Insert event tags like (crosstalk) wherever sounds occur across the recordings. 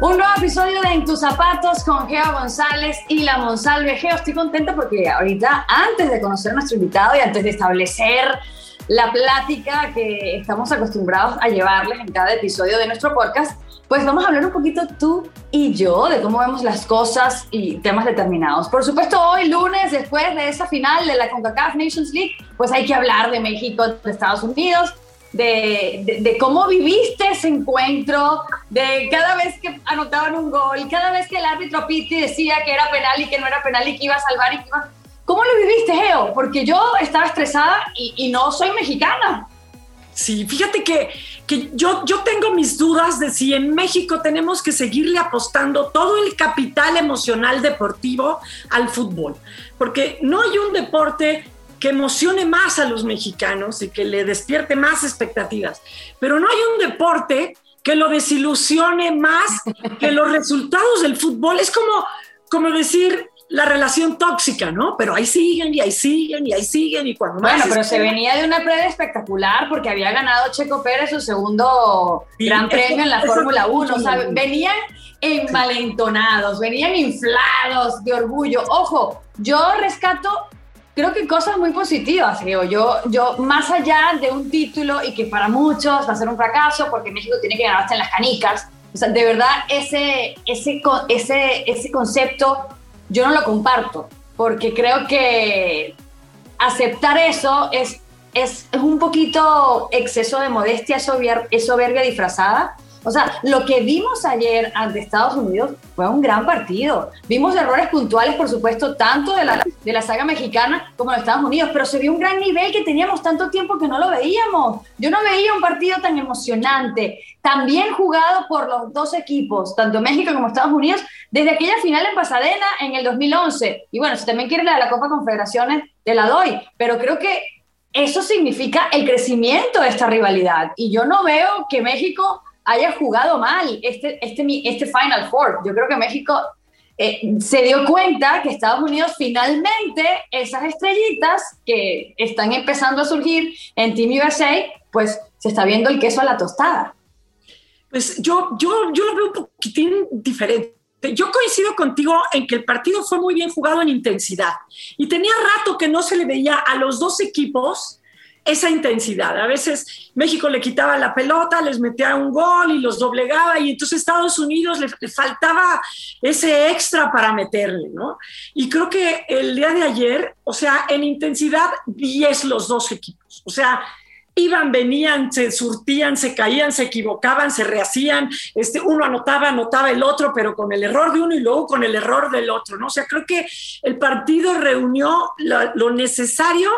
Un nuevo episodio de En tus zapatos con Geo González y la Monsalve. Geo, estoy contenta porque ahorita, antes de conocer a nuestro invitado y antes de establecer la plática que estamos acostumbrados a llevarles en cada episodio de nuestro podcast, pues vamos a hablar un poquito tú y yo de cómo vemos las cosas y temas determinados. Por supuesto, hoy lunes, después de esa final de la CONCACAF Nations League, pues hay que hablar de México, de Estados Unidos, de, cómo viviste ese encuentro, de cada vez que anotaban un gol, cada vez que el árbitro Pitti decía que era penal y que no era penal y que iba a salvar y que. ¿Cómo lo viviste, Geo? Porque yo estaba estresada y, y no soy mexicana. Sí, fíjate que, que yo, yo tengo mis dudas de si en México tenemos que seguirle apostando todo el capital emocional deportivo al fútbol, porque no hay un deporte que emocione más a los mexicanos y que le despierte más expectativas. Pero no hay un deporte que lo desilusione más que los resultados del fútbol. Es como, como decir la relación tóxica, ¿no? Pero ahí siguen y ahí siguen y ahí siguen y cuando Bueno, pero se venía de una previa espectacular porque había ganado Checo Pérez su segundo gran premio en la Fórmula 1. O sea, venían envalentonados, venían inflados de orgullo. Ojo, yo rescato creo que cosas muy positivas, creo yo. Yo, más allá de un título y que para muchos va a ser un fracaso porque México tiene que ganarse en las canicas, o sea, de verdad ese, ese, ese, ese concepto yo no lo comparto porque creo que aceptar eso es, es, es un poquito exceso de modestia, es soberbia disfrazada o sea, lo que vimos ayer ante Estados Unidos fue un gran partido. Vimos errores puntuales, por supuesto, tanto de la, de la saga mexicana como de Estados Unidos, pero se vio un gran nivel que teníamos tanto tiempo que no lo veíamos. Yo no veía un partido tan emocionante, tan bien jugado por los dos equipos, tanto México como Estados Unidos, desde aquella final en Pasadena en el 2011. Y bueno, si también quiere la de la Copa Confederaciones, te la doy, pero creo que eso significa el crecimiento de esta rivalidad. Y yo no veo que México haya jugado mal este, este, este Final Four. Yo creo que México eh, se dio cuenta que Estados Unidos finalmente, esas estrellitas que están empezando a surgir en Team USA, pues se está viendo el queso a la tostada. Pues yo, yo, yo lo veo un poquitín diferente. Yo coincido contigo en que el partido fue muy bien jugado en intensidad y tenía rato que no se le veía a los dos equipos esa intensidad. A veces México le quitaba la pelota, les metía un gol y los doblegaba y entonces Estados Unidos le, faltaba ese extra para meterle, ¿no? Y creo que el día de ayer, o sea, en intensidad, 10 los dos equipos. O sea, iban, venían, se surtían, se caían, se equivocaban, se rehacían, este, uno anotaba, anotaba el otro, pero con el error de uno y luego con el error del otro, ¿no? O sea, creo que el partido reunió lo necesario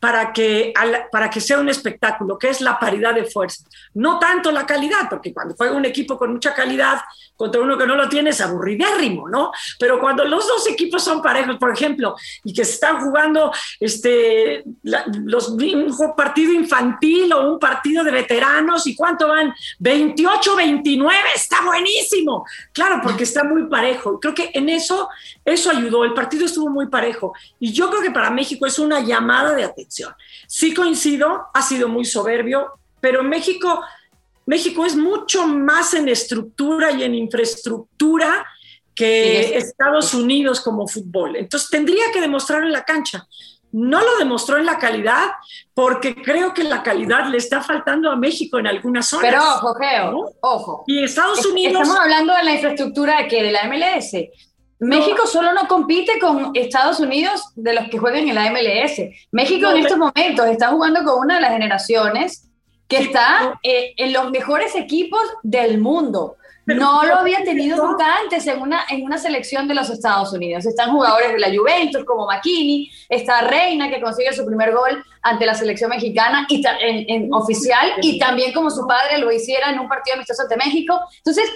para que, para que sea un espectáculo, que es la paridad de fuerza. No tanto la calidad, porque cuando juega un equipo con mucha calidad contra uno que no lo tiene es aburridérrimo, ¿no? Pero cuando los dos equipos son parejos, por ejemplo, y que están jugando este, los, un partido infantil o un partido de veteranos, ¿y cuánto van? 28, 29, está buenísimo. Claro, porque está muy parejo. Creo que en eso, eso ayudó. El partido estuvo muy parejo. Y yo creo que para México es una llamada de atención Sí coincido, ha sido muy soberbio, pero México, México es mucho más en estructura y en infraestructura que Estados Unidos como fútbol. Entonces tendría que demostrarlo en la cancha. No lo demostró en la calidad porque creo que la calidad le está faltando a México en algunas zonas. Pero ojo, Geo, ojo. Y Estados Unidos... Estamos hablando de la infraestructura que de la MLS. México solo no compite con Estados Unidos de los que juegan en la MLS. México en estos momentos está jugando con una de las generaciones que está eh, en los mejores equipos del mundo. no lo había tenido nunca antes en una, en una selección de los Estados Unidos. Están jugadores de la Juventus como McKinney, está Reina que consigue su primer gol ante la selección mexicana y en, oficial y también como su padre lo hiciera en un partido amistoso ante México. Entonces,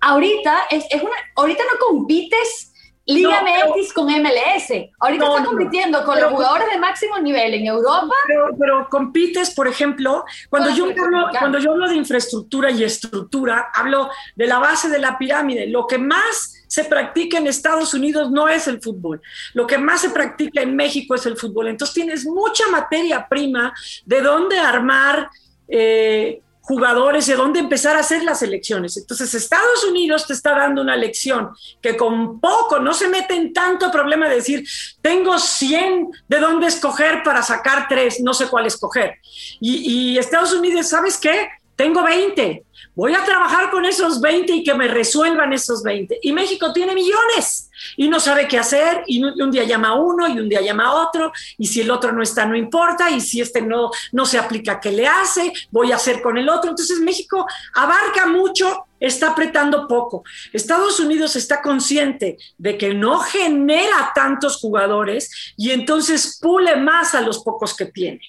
ahorita es, es una, ahorita no compites Liga MX con MLS. Ahorita está compitiendo con los jugadores de máximo nivel en Europa. Pero, compites, por ejemplo, cuando yo, hablo, cuando yo hablo de infraestructura y estructura, hablo de la base de la pirámide. Lo que más se practica en Estados Unidos no es el fútbol. Lo que más se practica en México es el fútbol. Entonces tienes mucha materia prima de dónde armar. Eh, jugadores de dónde empezar a hacer las elecciones. Entonces, Estados Unidos te está dando una lección que con poco no se mete en tanto problema de decir, tengo 100 de dónde escoger para sacar tres, no sé cuál escoger. Y, y Estados Unidos, ¿sabes qué? Tengo 20 voy a trabajar con esos 20 y que me resuelvan esos 20. Y México tiene millones y no sabe qué hacer y un día llama a uno y un día llama a otro y si el otro no está no importa y si este no, no se aplica, ¿qué le hace? Voy a hacer con el otro. Entonces México abarca mucho, está apretando poco. Estados Unidos está consciente de que no genera tantos jugadores y entonces pule más a los pocos que tiene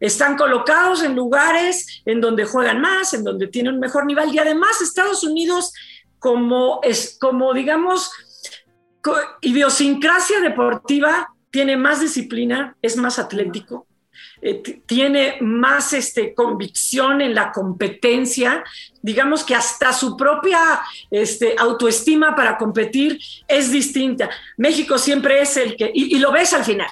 están colocados en lugares en donde juegan más, en donde tienen un mejor nivel. Y además Estados Unidos como es como digamos idiosincrasia deportiva tiene más disciplina, es más atlético, eh, tiene más este, convicción en la competencia, digamos que hasta su propia este, autoestima para competir es distinta. México siempre es el que, y lo ves al final,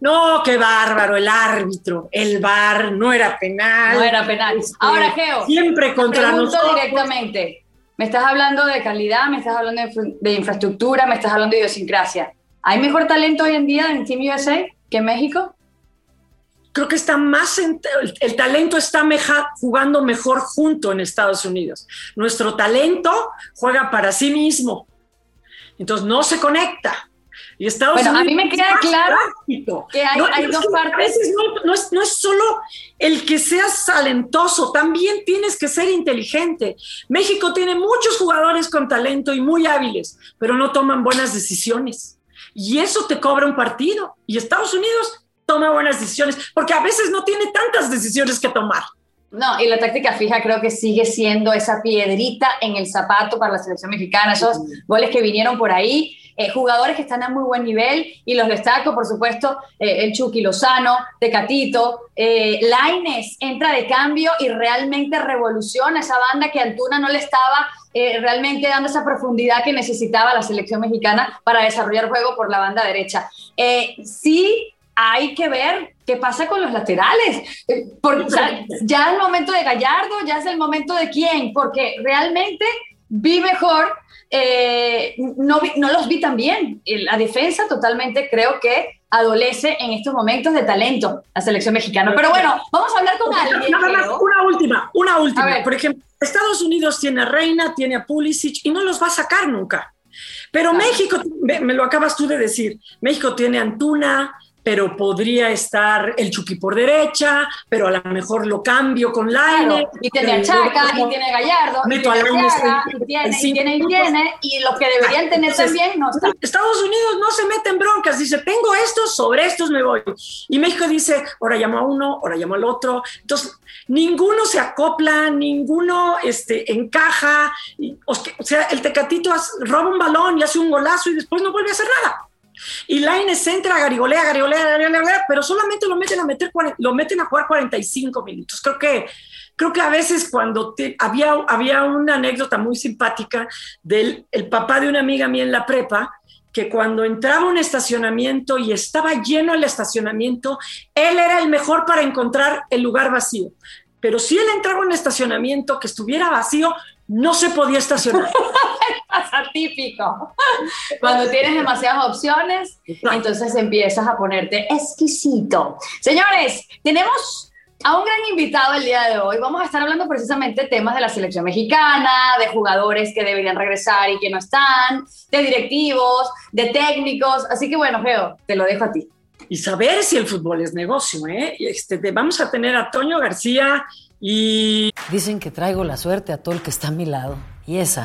no, qué bárbaro, el árbitro, el VAR, no era penal. No era penal. Este, Ahora, Geo. Siempre contra nosotros. directamente. Me estás hablando de calidad, me estás hablando de, infraestructura, me estás hablando de idiosincrasia. ¿Hay mejor talento hoy en día en Team USA que en México? Creo que está más, el, talento está jugando mejor junto en Estados Unidos. Nuestro talento juega para sí mismo. Entonces no se conecta y Estados bueno, a mí me queda claro que hay, dos partes. No, es, no es solo el que seas talentoso, también tienes que ser inteligente. México tiene muchos jugadores con talento y muy hábiles, pero no toman buenas decisiones. Y eso te cobra un partido. Y Estados Unidos toma buenas decisiones, porque a veces no tiene tantas decisiones que tomar. No, y la táctica fija creo que sigue siendo esa piedrita en el zapato para la selección mexicana, esos goles que vinieron por ahí eh, jugadores que están a muy buen nivel y los destaco, por supuesto, eh, el Chucky Lozano, Tecatito, eh, Laines entra de cambio y realmente revoluciona esa banda que Antuna no le estaba eh, realmente dando esa profundidad que necesitaba la selección mexicana para desarrollar juego por la banda derecha. sí hay que ver qué pasa con los laterales. Ya es el momento de Gallardo, ya es el momento de quién, porque realmente vi mejor eh, no, no los vi tan bien. La defensa totalmente creo que adolece en estos momentos de talento la selección mexicana. Pero bueno, vamos a hablar con alguien. una última, una última. Por ejemplo, Estados Unidos tiene a Reina, tiene a Pulisic y no los va a sacar nunca. Pero México, me lo acabas tú de decir, México tiene a Antuna, pero podría estar el Chucky por derecha, pero a lo mejor lo cambio con Laine. y tiene a Chaca, y tiene Gallardo, meto y tiene a y tiene, y tiene, y tiene, y los que deberían tener también no están. Estados Unidos no se mete en broncas, dice, tengo estos, sobre estos me voy. Y México dice, ahora llamo a uno, ahora llamo al otro. Entonces, ninguno se acopla, ninguno este, encaja. O sea, el Tecatito roba un balón y hace un golazo y después no vuelve a hacer nada. Y Laines entra, garigolea, garigolea, garigolea, pero solamente lo meten a meter, lo meten a jugar 45 minutos. Creo que, creo que a veces cuando había, había una anécdota muy simpática del el papá de una amiga mía en la prepa, que cuando entraba un estacionamiento y estaba lleno el estacionamiento, él era el mejor para encontrar el lugar vacío. Pero si él entraba a un estacionamiento que estuviera vacío, no se podía estacionar. (laughs) pasa típico. Cuando tienes demasiadas opciones, entonces empiezas a ponerte exquisito. Señores, tenemos a un gran invitado el día de hoy. Vamos a estar hablando precisamente de temas de la selección mexicana, de jugadores que deberían regresar y que no están, de directivos, de técnicos. Así que bueno, Geo, te lo dejo a ti. Y saber si el fútbol es negocio, ¿eh? Este, vamos a tener a Toño García y... Dicen que traigo la suerte a todo el que está a mi lado. Y esa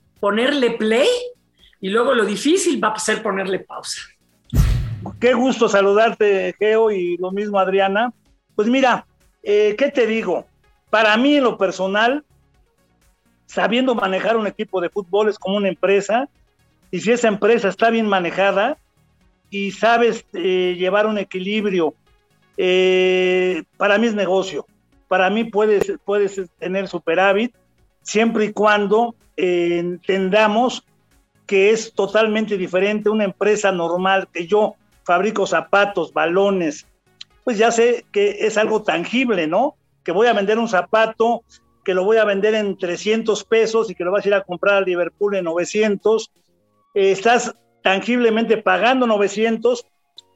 ponerle play y luego lo difícil va a ser ponerle pausa. Qué gusto saludarte, Geo, y lo mismo Adriana. Pues mira, eh, ¿qué te digo? Para mí, en lo personal, sabiendo manejar un equipo de fútbol es como una empresa, y si esa empresa está bien manejada y sabes eh, llevar un equilibrio, eh, para mí es negocio. Para mí puedes, puedes tener superávit siempre y cuando eh, entendamos que es totalmente diferente una empresa normal que yo fabrico zapatos, balones, pues ya sé que es algo tangible, ¿no? Que voy a vender un zapato, que lo voy a vender en 300 pesos y que lo vas a ir a comprar a Liverpool en 900. Eh, estás tangiblemente pagando 900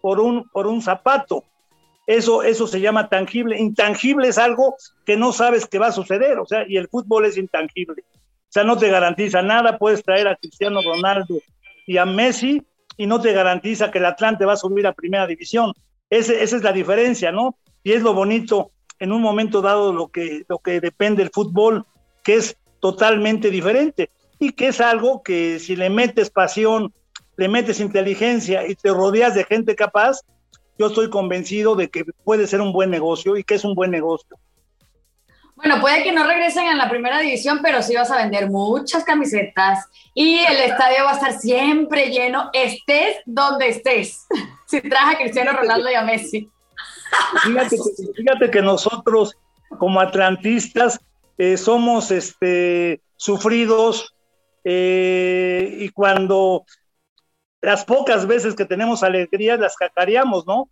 por un, por un zapato. Eso, eso se llama tangible. Intangible es algo que no sabes que va a suceder, o sea, y el fútbol es intangible. O sea, no te garantiza nada, puedes traer a Cristiano Ronaldo y a Messi y no te garantiza que el Atlante va a subir a primera división. esa es la diferencia, ¿no? Y es lo bonito en un momento dado lo que, lo que depende del fútbol, que es totalmente diferente y que es algo que si le metes pasión, le metes inteligencia y te rodeas de gente capaz, yo estoy convencido de que puede ser un buen negocio y que es un buen negocio. Bueno, puede que no regresen en la primera división, pero sí vas a vender muchas camisetas y el estadio va a estar siempre lleno, estés donde estés. (laughs) Si traes a Cristiano Ronaldo y a Messi. Fíjate que, nosotros, como atlantistas, eh, somos este, sufridos eh, y cuando las pocas veces que tenemos alegrías las cacareamos, ¿no?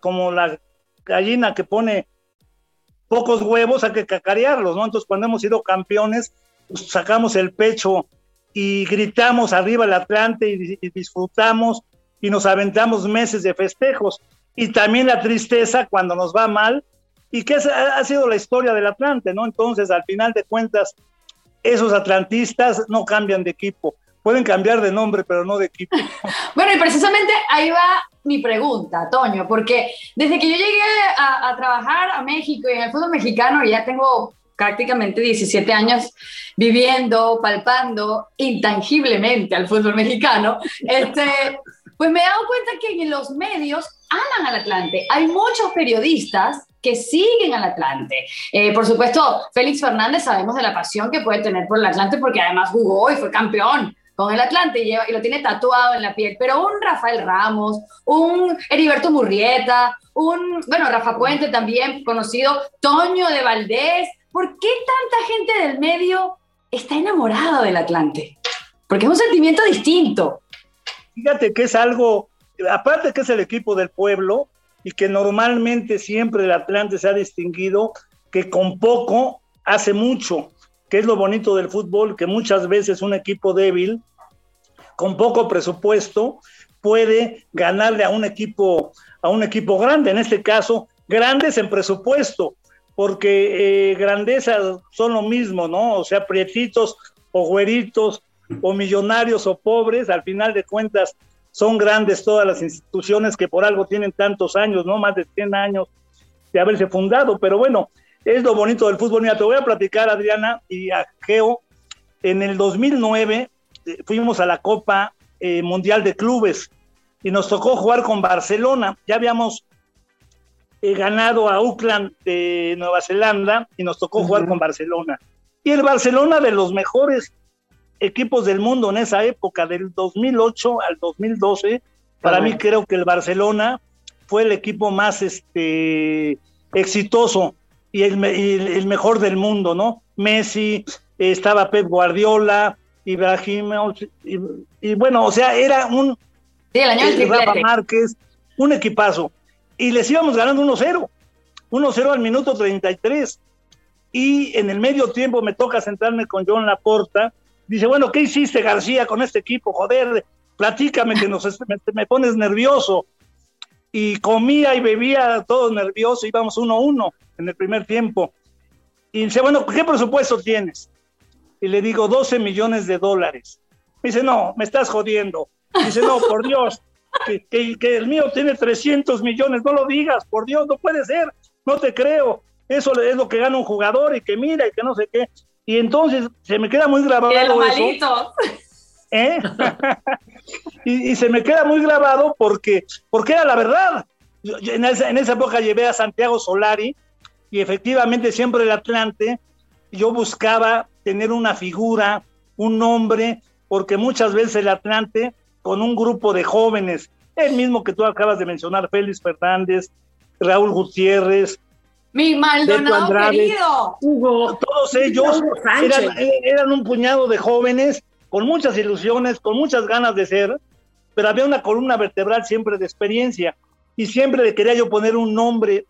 como la gallina que pone pocos huevos, hay que cacarearlos, ¿no? Entonces, cuando hemos sido campeones, pues, sacamos el pecho y gritamos arriba el Atlante y, disfrutamos y nos aventamos meses de festejos. Y también la tristeza cuando nos va mal, y que ha sido la historia del Atlante, ¿no? Entonces, al final de cuentas, esos atlantistas no cambian de equipo pueden cambiar de nombre, pero no de equipo. (laughs) bueno, y precisamente ahí va mi pregunta, Toño, porque desde que yo llegué a, trabajar a México y en el fútbol mexicano, ya tengo prácticamente 17 años viviendo, palpando intangiblemente al fútbol mexicano, (laughs) este, pues me he dado cuenta que en los medios aman al Atlante. Hay muchos periodistas que siguen al Atlante. Eh, por supuesto, Félix Fernández sabemos de la pasión que puede tener por el Atlante porque además jugó y fue campeón con el Atlante y, lo tiene tatuado en la piel, pero un Rafael Ramos, un Heriberto Murrieta, un, bueno, Rafa Puente también conocido, Toño de Valdés, ¿por qué tanta gente del medio está enamorada del Atlante? Porque es un sentimiento distinto. Fíjate que es algo, aparte que es el equipo del pueblo y que normalmente siempre el Atlante se ha distinguido que con poco hace mucho, que es lo bonito del fútbol, que muchas veces un equipo débil con poco presupuesto puede ganarle a un equipo a un equipo grande, en este caso grandes en presupuesto, porque eh, grandezas son lo mismo, ¿no? O sea, prietitos o güeritos o millonarios o pobres, al final de cuentas son grandes todas las instituciones que por algo tienen tantos años, ¿no? Más de 100 años de haberse fundado, pero bueno, es lo bonito del fútbol. Mira, te voy a platicar, Adriana y a Geo, en el 2009 este, fuimos a la Copa eh, Mundial de Clubes y nos tocó jugar con Barcelona. Ya habíamos eh, ganado a Auckland de Nueva Zelanda y nos tocó jugar con Barcelona. Y el Barcelona de los mejores equipos del mundo en esa época, del 2008 al 2012, para mí creo que el Barcelona fue el equipo más este, exitoso y el, el mejor del mundo, ¿no? Messi, estaba Pep Guardiola, Ibrahim, y, y, bueno, o sea, era un sí, el año eh, Rafa Márquez, un equipazo. Y les íbamos ganando 1-0, 1-0 al minuto 33. Y en el medio tiempo me toca sentarme con John Laporta Dice, bueno, ¿qué hiciste García con este equipo? Joder, platícame que nos, me, me pones nervioso. Y comía y bebía todo nervioso, íbamos uno a uno en el primer tiempo. Y dice, bueno, ¿qué presupuesto tienes? Y le digo, 12 millones de dólares. Me dice, no, me estás jodiendo. Dice, no, por Dios, que, que- que el mío tiene 300 millones, no lo digas, por Dios, no puede ser, no te creo. Eso es lo que gana un jugador y que mira y que no sé qué. Y entonces se me queda muy grabado los eso. ¿eh? (laughs) y, y se me queda muy grabado porque, porque era la verdad. Yo- yo en, esa, en esa época llevé a Santiago Solari y efectivamente siempre el Atlante, yo buscaba tener una figura, un nombre, porque muchas veces el Atlante, con un grupo de jóvenes, el mismo que tú acabas de mencionar, Félix Fernández, Raúl Gutiérrez, Mi Maldonado Andrade. querido. Hugo, todos ellos eran, eran un puñado de jóvenes con muchas ilusiones, con muchas ganas de ser, pero había una columna vertebral siempre de experiencia y siempre le quería yo poner un nombre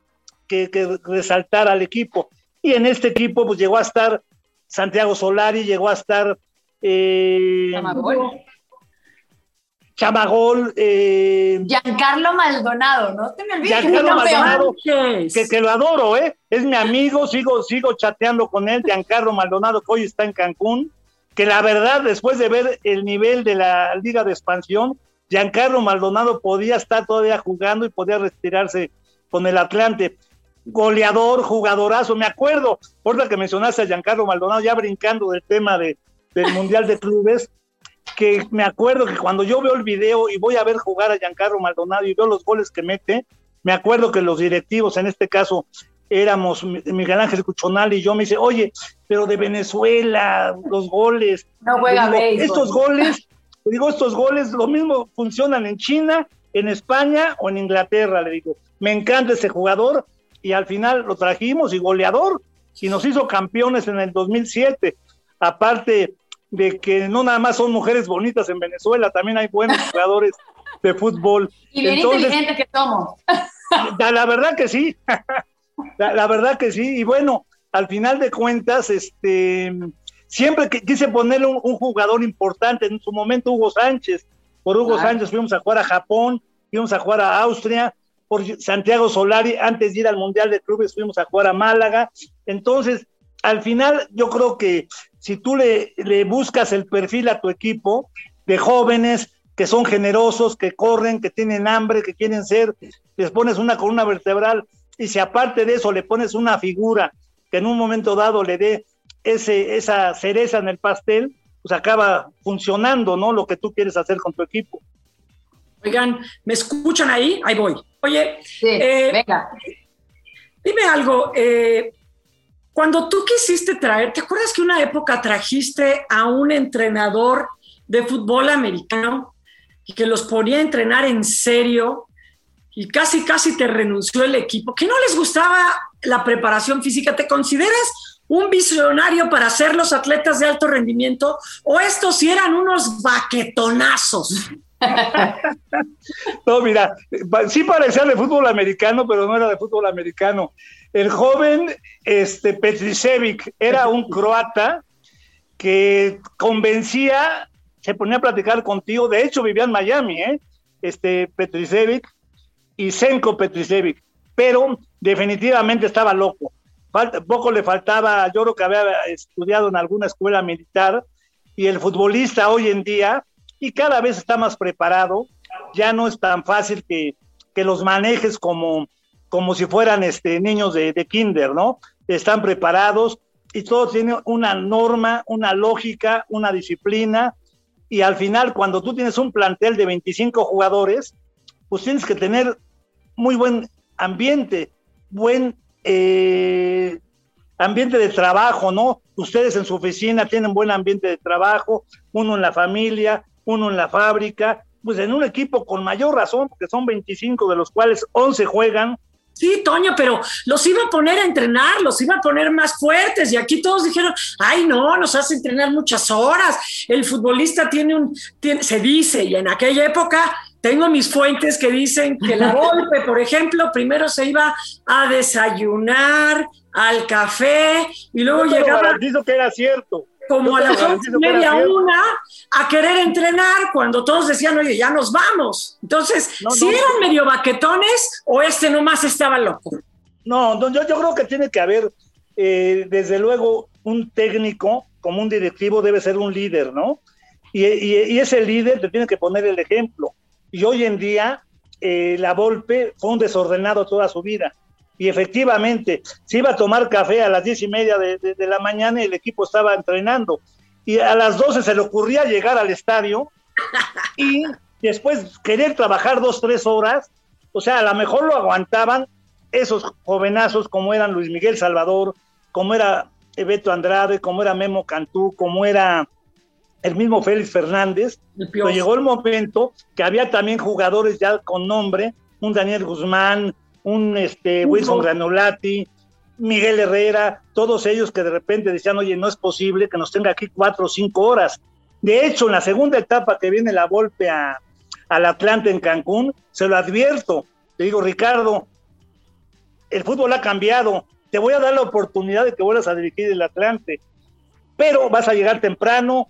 que, que resaltara al equipo. Y en este equipo pues llegó a estar Santiago Solari, llegó a estar eh, Chamagol. Chamagol, eh, Giancarlo Maldonado, no te me olvides. que Giancarlo. Maldonado, que, que lo adoro, ¿eh? Es mi amigo, sigo, sigo chateando con él, Giancarlo Maldonado, que hoy está en Cancún, que la verdad, después de ver el nivel de la Liga de Expansión, Giancarlo Maldonado podía estar todavía jugando y podía retirarse con el Atlante. Goleador, jugadorazo, me acuerdo, por la que mencionaste a Giancarlo Maldonado, ya brincando del tema de, del (laughs) Mundial de Clubes, que me acuerdo que cuando yo veo el video y voy a ver jugar a Giancarlo Maldonado y veo los goles que mete, me acuerdo que los directivos, en este caso éramos Mi- Miguel Ángel Cuchonal y yo, me dice, oye, pero de Venezuela, los goles. No juega digo, béisbol. Estos goles, le digo, estos goles, lo mismo funcionan en China, en España o en Inglaterra, le digo. Me encanta ese jugador y al final lo trajimos y goleador y nos hizo campeones en el 2007. Aparte de que no nada más son mujeres bonitas en Venezuela, también hay buenos (laughs) jugadores de fútbol. Y bien Entonces, inteligentes que somos. la, la verdad que sí, (laughs) la, la verdad que sí. Y bueno, al final de cuentas, este, siempre que quise ponerle un, un jugador importante, en su momento Hugo Sánchez, por Hugo Claro. Sánchez fuimos a jugar a Japón, fuimos a jugar a Austria, por Santiago Solari, antes de ir al Mundial de Clubes fuimos a jugar a Málaga. Entonces, al final yo creo que si tú le, buscas el perfil a tu equipo de jóvenes que son generosos, que corren, que tienen hambre, que quieren ser, les pones una columna vertebral y si aparte de eso le pones una figura que en un momento dado le dé ese, esa cereza en el pastel, pues acaba funcionando, ¿no? Lo que tú quieres hacer con tu equipo. Oigan, ¿me escuchan ahí? Ahí voy. Oye, Sí, Eh, venga. dime algo. eh, cuando tú quisiste traer, ¿te acuerdas que una época trajiste a un entrenador de fútbol americano y que los ponía a entrenar en serio y casi, casi te renunció el equipo? ¿Que no les gustaba la preparación física? ¿Te consideras un visionario para ser los atletas de alto rendimiento o estos sí eran unos baquetonazos? (laughs) No, mira, sí parecía de fútbol americano, pero no era de fútbol americano. El joven este, Petricevic era un croata que convencía, se ponía a platicar contigo, de hecho vivía en Miami, ¿eh? este Petricevic y Senko Petricevic, pero definitivamente estaba loco. Falta, poco le faltaba, yo creo que había estudiado en alguna escuela militar y el futbolista hoy en día, y cada vez está más preparado, ya no es tan fácil que, que los manejes como, como si fueran este, niños de, de kinder, ¿no? Están preparados y todo tiene una norma, una lógica, una disciplina. Y al final, cuando tú tienes un plantel de 25 jugadores, pues tienes que tener muy buen ambiente, buen eh, ambiente de trabajo, ¿no? Ustedes en su oficina tienen buen ambiente de trabajo, uno en la familia, uno en la fábrica, pues en un equipo con mayor razón, porque son 25 de los cuales 11 juegan. Sí, Toño, pero los iba a poner a entrenar, los iba a poner más fuertes y aquí todos dijeron, ay no, nos hace entrenar muchas horas, el futbolista tiene un, tiene- se dice, y en aquella época tengo mis fuentes que dicen que la (laughs) golpe, por ejemplo, primero se iba a desayunar al café y luego lo llegaba garantizo que era cierto. Como a las once y media, una, a querer entrenar cuando todos decían, oye, ya nos vamos. Entonces, si eran medio baquetones o este nomás estaba loco. No, yo, yo creo que tiene que haber, eh, desde luego, un técnico como un directivo debe ser un líder, ¿no? Y, y, ese líder te tiene que poner el ejemplo. Y hoy en día, eh, la Volpe fue un desordenado toda su vida. Y efectivamente, se iba a tomar café a las diez y media de, de, la mañana y el equipo estaba entrenando. Y a las doce se le ocurría llegar al estadio y después querer trabajar dos, tres horas. O sea, a lo mejor lo aguantaban esos jovenazos como eran Luis Miguel Salvador, como era Beto Andrade, como era Memo Cantú, como era el mismo Félix Fernández, pero llegó el momento que había también jugadores ya con nombre, un Daniel Guzmán, un este, Wilson Granolati, Miguel Herrera, todos ellos que de repente decían, oye, no es posible que nos tenga aquí cuatro o cinco horas. De hecho, en la segunda etapa que viene la golpe a, al Atlante en Cancún, se lo advierto, le digo, Ricardo, el fútbol ha cambiado, te voy a dar la oportunidad de que vuelvas a dirigir el Atlante, pero vas a llegar temprano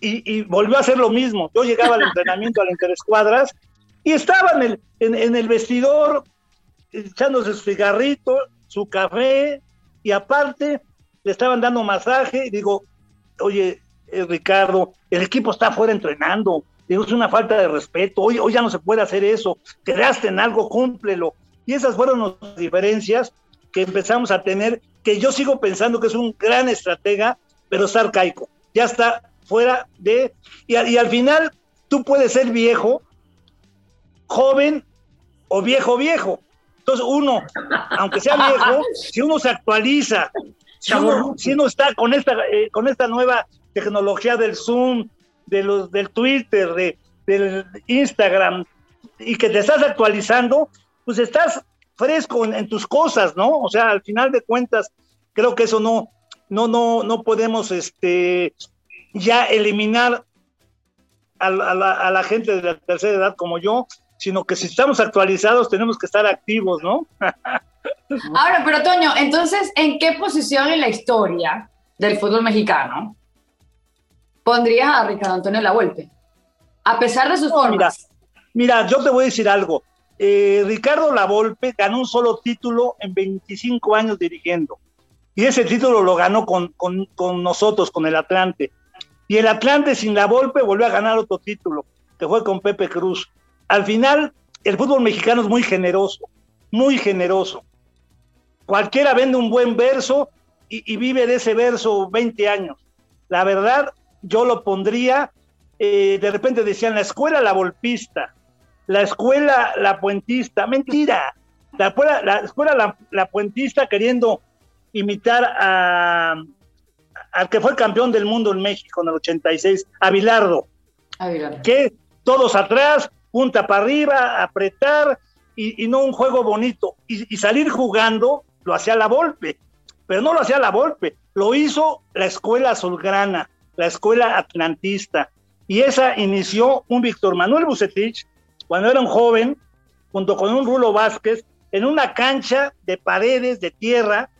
y, volvió a hacer lo mismo. Yo llegaba al (laughs) entrenamiento al Interescuadras y estaba en el, en, el vestidor echándose su cigarrito, su café y aparte le estaban dando masaje y digo, oye, eh, Ricardo, el equipo está afuera entrenando. Digo, es una falta de respeto. Hoy, hoy ya no se puede hacer eso. Quedaste en algo, cúmplelo. Y esas fueron las diferencias que empezamos a tener, que yo sigo pensando que es un gran estratega, pero está arcaico, ya está fuera de... Y, al final tú puedes ser viejo, joven o viejo viejo. Entonces uno, aunque sea viejo, (laughs) si uno se actualiza, si uno, está con esta, eh, con esta nueva tecnología del Zoom, de los, del Twitter, de, del Instagram, y que te estás actualizando, pues estás fresco en, tus cosas, ¿no? O sea, al final de cuentas, creo que eso no, no, no, no podemos este, ya eliminar a, la, gente de la tercera edad como yo, sino que si estamos actualizados tenemos que estar activos, ¿no? (laughs) Ahora, pero Toño, entonces, ¿en qué posición en la historia del fútbol mexicano pondrías a Ricardo Antonio La Volpe? A pesar de sus formas. mira, yo te voy a decir algo. Eh, Ricardo Lavolpe ganó un solo título en 25 años dirigiendo. Y ese título lo ganó con, nosotros, con el Atlante. Y el Atlante sin la Volpe volvió a ganar otro título, que fue con Pepe Cruz. Al final, el fútbol mexicano es muy generoso, muy generoso. Cualquiera vende un buen verso y, vive de ese verso 20 años. La verdad, yo lo pondría, eh, de repente decían la escuela la volpista, la escuela La Puentista, mentira, la escuela La, escuela la, Puentista queriendo imitar a, al que fue campeón del mundo en México en el 86, a Bilardo, que todos atrás, punta para arriba, apretar y, no un juego bonito. Y, salir jugando lo hacía la Volpe, pero no lo hacía la Volpe, lo hizo la escuela azulgrana, la escuela atlantista. Y esa inició un Víctor Manuel Bucetich, cuando era un joven, junto con un Rulo Vázquez, en una cancha de paredes de tierra,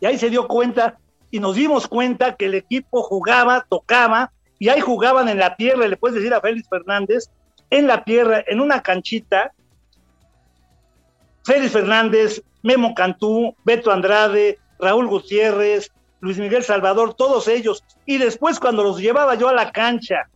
y ahí se dio cuenta y nos dimos cuenta que el equipo jugaba, tocaba, y ahí jugaban en la tierra, le puedes decir a Félix Fernández, en la tierra, en una canchita, Félix Fernández, Memo Cantú, Beto Andrade, Raúl Gutiérrez, Luis Miguel Salvador, todos ellos. Y después cuando los llevaba yo a la cancha,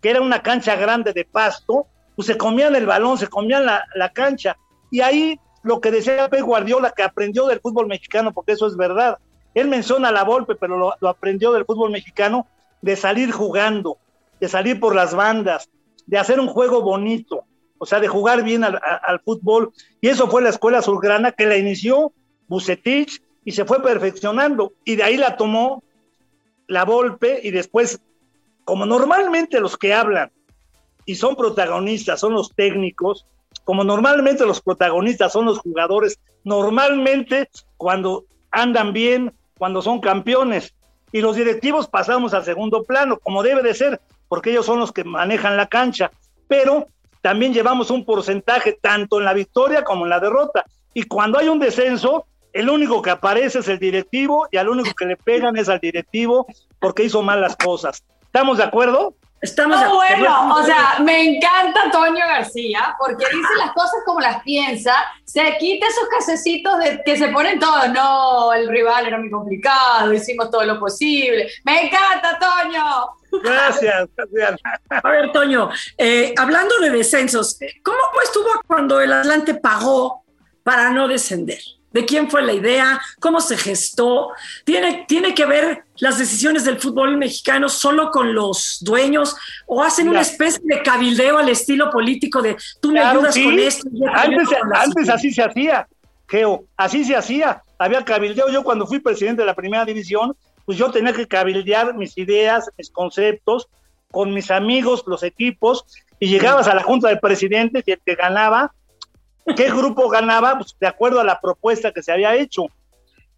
que era una cancha grande de pasto, pues se comían el balón, se comían la, cancha. Y ahí lo que decía Pep Guardiola, que aprendió del fútbol mexicano, porque eso es verdad. Él menciona la golpe, pero lo, aprendió del fútbol mexicano, de salir jugando, de salir por las bandas, de hacer un juego bonito, o sea, de jugar bien al, fútbol. Y eso fue la escuela azulgrana que la inició Bucetich y se fue perfeccionando. Y de ahí la tomó la Volpe y después, como normalmente los que hablan y son protagonistas, son los técnicos, como normalmente los protagonistas son los jugadores, normalmente cuando andan bien, cuando son campeones, y los directivos pasamos al segundo plano, como debe de ser, porque ellos son los que manejan la cancha, pero también llevamos un porcentaje tanto en la victoria como en la derrota, y cuando hay un descenso, el único que aparece es el directivo y al único que le pegan es al directivo porque hizo mal las cosas. ¿Estamos de acuerdo? Estamos no, bueno, o sea, me encanta Toño García porque dice las cosas como las piensa, se quita esos casecitos de que se ponen todos, no, el rival era muy complicado, hicimos todo lo posible. Me encanta, Toño. Gracias, gracias. A ver, Toño, eh, hablando de descensos, ¿cómo estuvo cuando el Atlante pagó para no descender? de quién fue la idea, cómo se gestó. Tiene, tiene que ver las decisiones del fútbol mexicano solo con los dueños o hacen una especie de cabildeo al estilo político de tú me ayudas con esto. antes, antes así se hacía, Geo, así se hacía. Había cabildeo. Yo cuando fui presidente de la primera división, pues yo tenía que cabildear mis ideas, mis conceptos con mis amigos, los equipos, y llegabas a la junta del presidente y el que ganaba ¿Qué (laughs) grupo ganaba? Pues de acuerdo a la propuesta que se había hecho.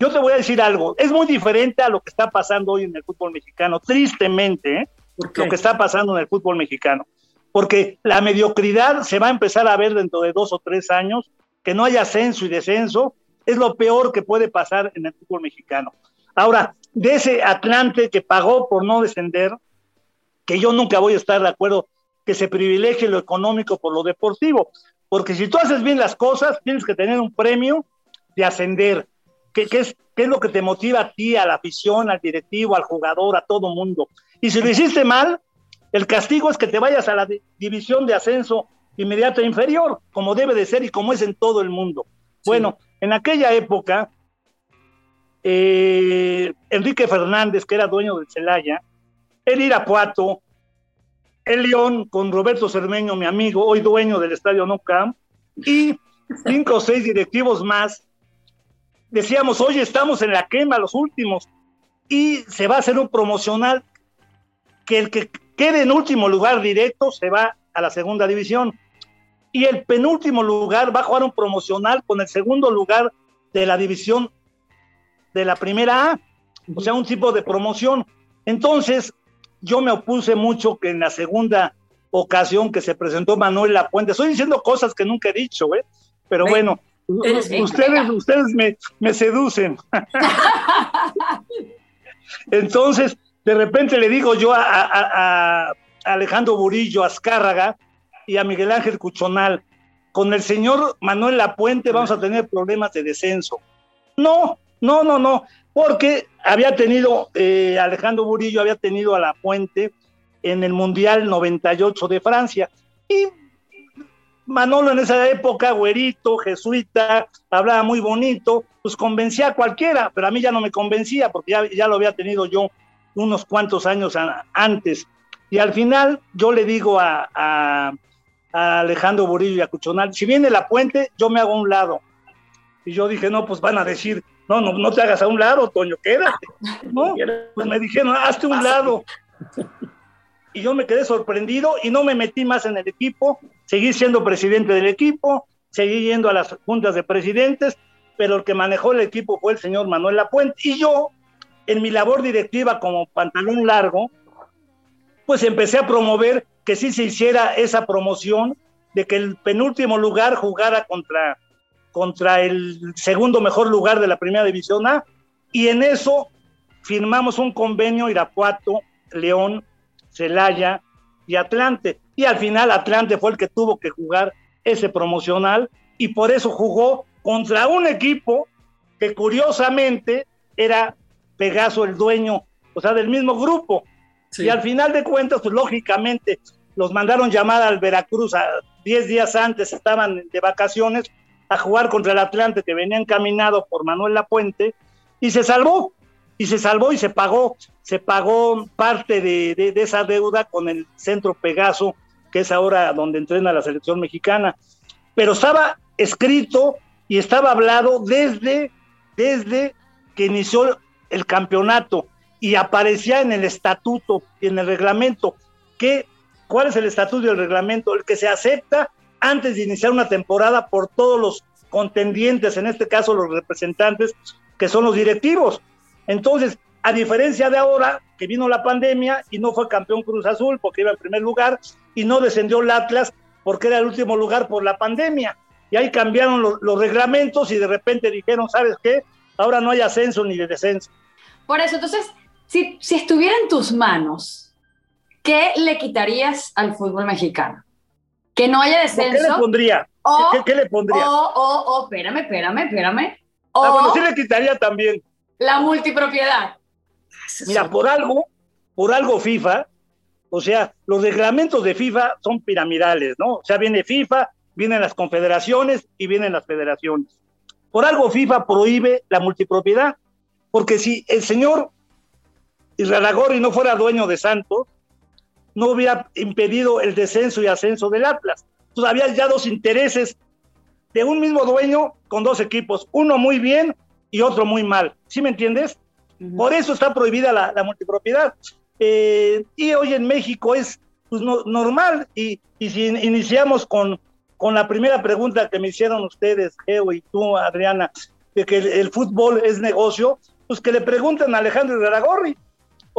Yo te voy a decir algo, es muy diferente a lo que está pasando hoy en el fútbol mexicano, tristemente, ¿eh? lo que está pasando en el fútbol mexicano, porque la mediocridad se va a empezar a ver dentro de dos o tres años, que no haya ascenso y descenso, es lo peor que puede pasar en el fútbol mexicano. Ahora, de ese Atlante que pagó por no descender, que yo nunca voy a estar de acuerdo que se privilegie lo económico por lo deportivo. Porque si tú haces bien las cosas, tienes que tener un premio de ascender. ¿Qué, es, qué es lo que te motiva a ti, a la afición, al directivo, al jugador, a todo mundo? Y si lo hiciste mal, el castigo es que te vayas a la división de ascenso inmediato e inferior, como debe de ser y como es en todo el mundo. Bueno, en aquella época, eh, Enrique Fernández, que era dueño del Celaya, el Irapuato, el León con Roberto Cermeño, mi amigo, hoy dueño del Estadio No Camp, y cinco o seis directivos más. Decíamos, hoy estamos en la quema, los últimos, y se va a hacer un promocional que el que quede en último lugar directo se va a la segunda división. Y el penúltimo lugar va a jugar un promocional con el segundo lugar de la división de la primera A, o sea, un tipo de promoción. Entonces, yo me opuse mucho que en la segunda ocasión que se presentó Manuel Lapuente, estoy diciendo cosas que nunca he dicho, ¿eh? pero bueno, ustedes, ustedes me, seducen. (laughs) Entonces, de repente le digo yo a, a, Alejandro Burillo Azcárraga y a Miguel Ángel Cuchonal, con el señor Manuel Lapuente vamos a tener problemas de descenso. No, no, no, no porque había tenido, eh, Alejandro Burillo había tenido a la Puente en el Mundial 98 de Francia. Y Manolo en esa época, güerito, jesuita, hablaba muy bonito, pues convencía a cualquiera, pero a mí ya no me convencía porque ya, lo había tenido yo unos cuantos años antes. Y al final yo le digo a, Alejandro Burillo y a Cuchonal, si viene la puente, yo me hago un lado. Y yo dije, no, pues van a decir, no, no, no te hagas a un lado, Toño, quédate. (laughs) No, pues me dijeron, hazte un lado. (laughs) Y yo me quedé sorprendido y no me metí más en el equipo, seguí siendo presidente del equipo, seguí yendo a las juntas de presidentes, pero el que manejó el equipo fue el señor Manuel Lapuente. Y yo, en mi labor directiva como pantalón largo, pues empecé a promover que sí se hiciera esa promoción de que el penúltimo lugar jugara contra contra el segundo mejor lugar de la primera división A, y en eso firmamos un convenio Irapuato, León, Celaya y Atlante. Y al final Atlante fue el que tuvo que jugar ese promocional y por eso jugó contra un equipo que curiosamente era Pegaso el dueño, o sea, del mismo grupo. Y al final de cuentas, pues lógicamente los mandaron llamar al Veracruz a 10 días antes, estaban de vacaciones, a jugar contra el Atlante que venía encaminado por Manuel Lapuente y se salvó, y se salvó y se pagó, se pagó parte de, esa deuda con el Centro Pegaso, que es ahora donde entrena la selección mexicana. Pero estaba escrito y estaba hablado desde, desde que inició el campeonato y aparecía en el estatuto y en el reglamento. que ¿Cuál es el estatuto y el reglamento? El que se acepta antes de iniciar una temporada por todos los contendientes, en este caso los representantes, que son los directivos. Entonces, a diferencia de ahora, que vino la pandemia y no fue campeón Cruz Azul porque iba en primer lugar y no descendió el Atlas porque era el último lugar por la pandemia. y ahí cambiaron los reglamentos y de repente dijeron, ¿sabes qué? Ahora no hay ascenso ni de descenso. Por eso, entonces, si, si estuviera en tus manos, ¿qué le quitarías al fútbol mexicano? Que no haya descenso. ¿Qué le pondría? ¿Qué, le pondría? O, o, o, espérame, espérame, espérame. O, ah, bueno, sí le quitaría también. La multipropiedad. Mira, por algo, por algo FIFA, o sea, los reglamentos de FIFA son piramidales, ¿no? O sea, viene FIFA, vienen las confederaciones y vienen las federaciones. Por algo FIFA prohíbe la multipropiedad, porque si el señor Israel no fuera dueño de Santos, no hubiera impedido el descenso y ascenso del Atlas. Entonces había ya dos intereses de un mismo dueño con dos equipos, uno muy bien y otro muy mal. ¿Sí me entiendes? Por eso está prohibida la, multipropiedad. Eh, y hoy en México es pues, normal. Y, si iniciamos con, con la primera pregunta que me hicieron ustedes, Geo y tú, Adriana, de que el, fútbol es negocio, pues que le pregunten a Alejandro Garagorri.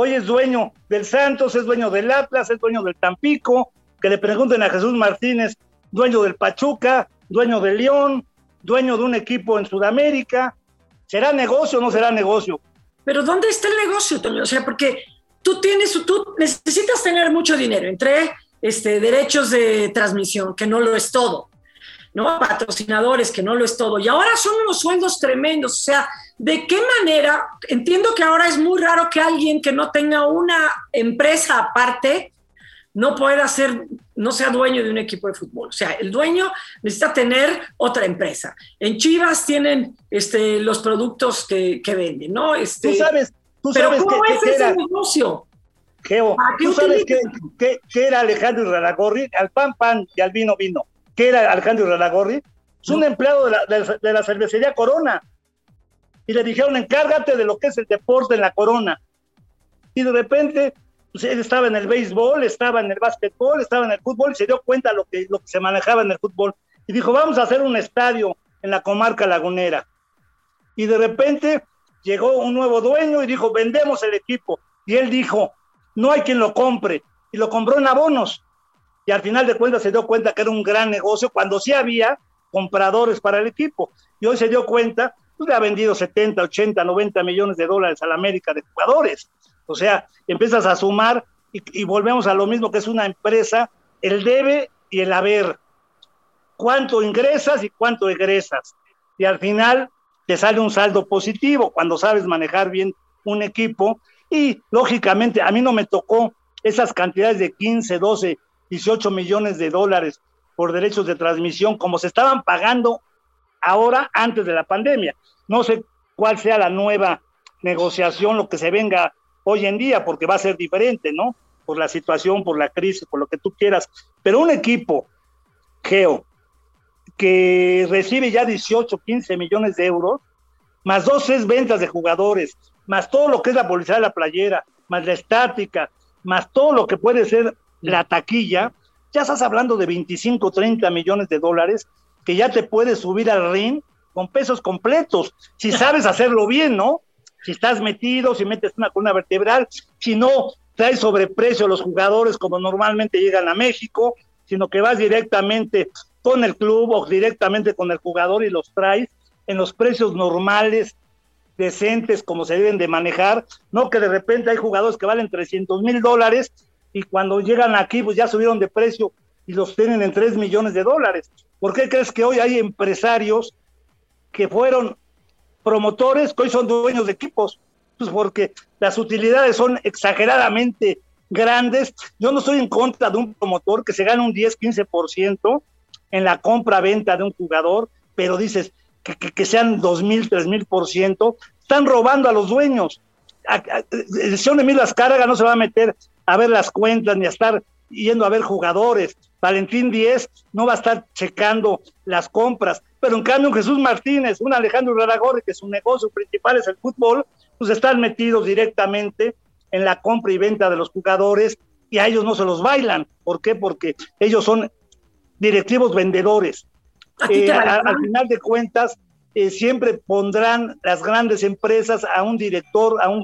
Hoy es dueño del Santos, es dueño del Atlas, es dueño del Tampico. Que le pregunten a Jesús Martínez, dueño del Pachuca, dueño del León, dueño de un equipo en Sudamérica. ¿Será negocio o no será negocio? Pero ¿dónde está el negocio, Toño? O sea, porque tú tienes, tú necesitas tener mucho dinero entre este, derechos de transmisión, que no lo es todo, ¿no? Patrocinadores, que no lo es todo. Y ahora son unos sueldos tremendos. O sea, ¿de qué manera? Entiendo que ahora es muy raro que alguien que no tenga una empresa aparte no pueda ser, no sea dueño de un equipo de fútbol. O sea, el dueño necesita tener otra empresa. En Chivas tienen este, los productos que, venden, ¿no? Este, tú sabes, tú pero sabes ¿cómo es ese negocio? Geo, ¿tú sabes qué, era Alejandro Raragorri? Al pan, pan y al vino, vino. ¿Qué era Alejandro Raragorri? Es un empleado de la, de la cervecería Corona. Y le dijeron, encárgate de lo que es el deporte en la Corona. Y de repente pues él estaba en el béisbol, estaba en el básquetbol, estaba en el fútbol y se dio cuenta lo que, lo que se manejaba en el fútbol. Y dijo, vamos a hacer un estadio en la comarca lagunera. Y de repente llegó un nuevo dueño y dijo, vendemos el equipo. Y él dijo, no hay quien lo compre. Y lo compró en abonos. Y al final de cuentas se dio cuenta que era un gran negocio cuando sí había compradores para el equipo. Y hoy se dio cuenta, pues le ha vendido 70, 80, 90 millones de dólares a la América de jugadores. O sea, empiezas a sumar y, volvemos a lo mismo que es una empresa, el debe y el haber. ¿Cuánto ingresas y cuánto egresas? Y al final te sale un saldo positivo cuando sabes manejar bien un equipo. Y lógicamente a mí no me tocó esas cantidades de 15, 12, 18 millones de dólares por derechos de transmisión como se estaban pagando ahora antes de la pandemia. No sé cuál sea la nueva negociación, lo que se venga hoy en día, porque va a ser diferente, ¿no? Por la situación, por la crisis, por lo que tú quieras. Pero un equipo, Geo, que recibe ya 18, 15 millones de euros, más dos, tres ventas de jugadores, más todo lo que es la publicidad de la playera, más la estática, más todo lo que puede ser la taquilla, ya estás hablando de 25, 30 millones de dólares que ya te puedes subir al ring con pesos completos, si (laughs) sabes hacerlo bien, ¿no? si estás metido, si metes una columna vertebral, si no traes sobreprecio a los jugadores como normalmente llegan a México, sino que vas directamente con el club o directamente con el jugador y los traes en los precios normales, decentes, como se deben de manejar, no que de repente hay jugadores que valen 300 mil dólares y cuando llegan aquí pues ya subieron de precio y los tienen en 3 millones de dólares. ¿Por qué crees que hoy hay empresarios que fueron promotores que hoy son dueños de equipos, pues porque las utilidades son exageradamente grandes. Yo no estoy en contra de un promotor que se gane un 10, 15% en la compra-venta de un jugador, pero dices que, que, sean 2 mil, 3 mil por ciento, están robando a los dueños. El señor de Milas Carga no se va a meter a ver las cuentas ni a estar yendo a ver jugadores. Valentín Díez no va a estar checando las compras. Pero en cambio Jesús Martínez, un Alejandro Raragorri, que su negocio principal es el fútbol, pues están metidos directamente en la compra y venta de los jugadores y a ellos no se los bailan. ¿Por qué? Porque ellos son directivos vendedores. Eh, al final de cuentas, eh, siempre pondrán las grandes empresas a un director, a un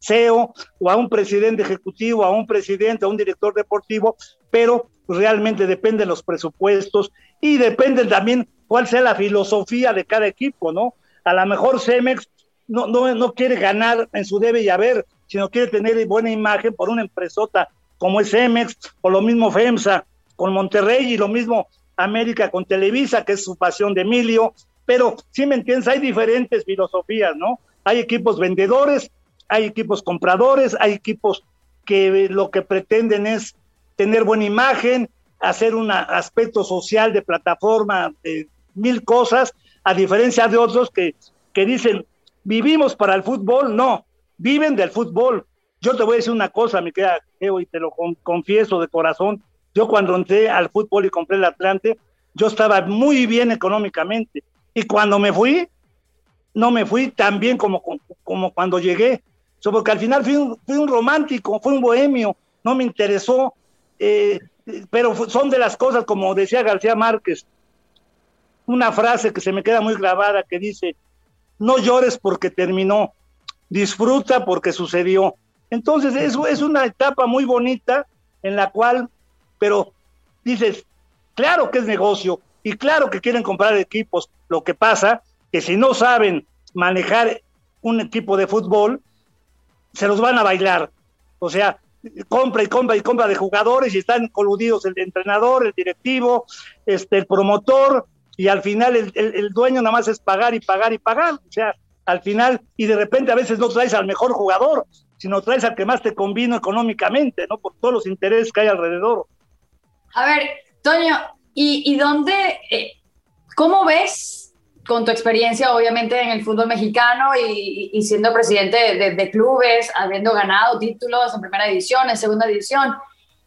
CEO o a un presidente ejecutivo, a un presidente, a un director deportivo, pero realmente dependen los presupuestos y dependen también cuál sea la filosofía de cada equipo, ¿no? A lo mejor Cemex no, no, no quiere ganar en su debe y haber, sino quiere tener buena imagen por una empresota como es Cemex, o lo mismo FEMSA con Monterrey y lo mismo América con Televisa, que es su pasión de Emilio, pero si me entiendes, hay diferentes filosofías, ¿no? Hay equipos vendedores, hay equipos compradores, hay equipos que lo que pretenden es tener buena imagen, hacer un aspecto social de plataforma, de mil cosas, a diferencia de otros que, que dicen, vivimos para el fútbol, no, viven del fútbol. Yo te voy a decir una cosa, mi querida Geo, y te lo confieso de corazón. Yo cuando entré al fútbol y compré el Atlante, yo estaba muy bien económicamente. Y cuando me fui, no me fui tan bien como, como cuando llegué. Porque al final fui un, fui un romántico, fui un bohemio, no me interesó. Eh, pero son de las cosas, como decía García Márquez, una frase que se me queda muy grabada que dice, no llores porque terminó, disfruta porque sucedió. Entonces, eso es una etapa muy bonita en la cual, pero dices, claro que es negocio y claro que quieren comprar equipos. Lo que pasa que si no saben manejar un equipo de fútbol, se los van a bailar. O sea, compra y compra y compra de jugadores y están coludidos el entrenador, el directivo, este, el promotor, y al final el, el, dueño nada más es pagar y pagar y pagar. O sea, al final, y de repente a veces no traes al mejor jugador, sino traes al que más te convino económicamente, ¿no? Por todos los intereses que hay alrededor. A ver, Toño, ¿y, dónde, eh, cómo ves con tu experiencia, obviamente, en el fútbol mexicano y, siendo presidente de, clubes, habiendo ganado títulos en primera división, en segunda división,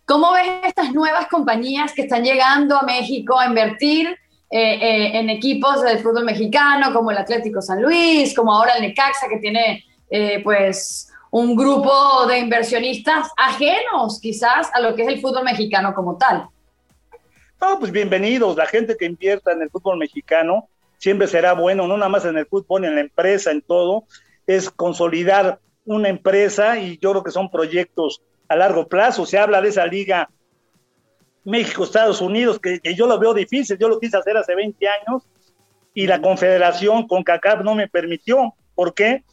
¿cómo ves estas nuevas compañías que están llegando a México a invertir eh, eh, en equipos del fútbol mexicano, como el Atlético San Luis, como ahora el Necaxa, que tiene, eh, pues, un grupo de inversionistas ajenos, quizás, a lo que es el fútbol mexicano como tal? No, pues bienvenidos, la gente que invierta en el fútbol mexicano siempre será bueno, no nada más en el fútbol, en la empresa, en todo, es consolidar una empresa y yo creo que son proyectos a largo plazo. Se habla de esa liga México-Estados Unidos, que, yo lo veo difícil, yo lo quise hacer hace 20 años y la confederación con CACAP no me permitió. ¿Por qué?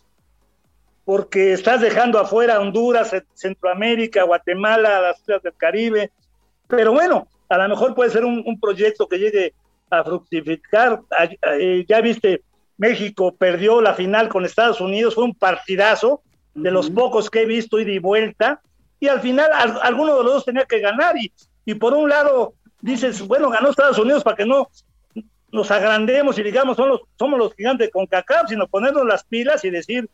Porque estás dejando afuera Honduras, Centroamérica, Guatemala, las ciudades del Caribe. Pero bueno, a lo mejor puede ser un proyecto que llegue a fructificar. Eh, ya viste, México perdió la final con Estados Unidos, fue un partidazo de los pocos que he visto ida y vuelta, y al final alguno de los dos tenía que ganar, y, y por un lado dices, bueno, ganó Estados Unidos para que no nos agrandemos y digamos somos los, somos los gigantes con CACAP, sino ponernos las pilas y decir,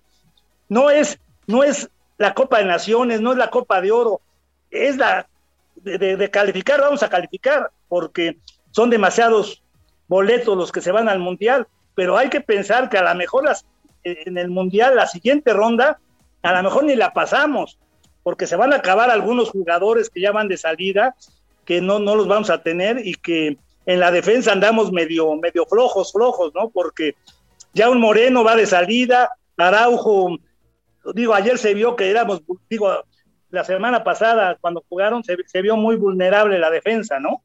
no es, no es la Copa de Naciones, no es la Copa de Oro, es la de, de calificar, vamos a calificar, porque son demasiados boletos los que se van al Mundial, pero hay que pensar que a lo mejor las, en el Mundial, la siguiente ronda, a lo mejor ni la pasamos, porque se van a acabar algunos jugadores que ya van de salida, que no, no los vamos a tener y que en la defensa andamos medio, medio flojos, flojos, ¿no? Porque ya un Moreno va de salida, Araujo, digo, ayer se vio que éramos, digo, la semana pasada cuando jugaron se, se vio muy vulnerable la defensa, ¿no?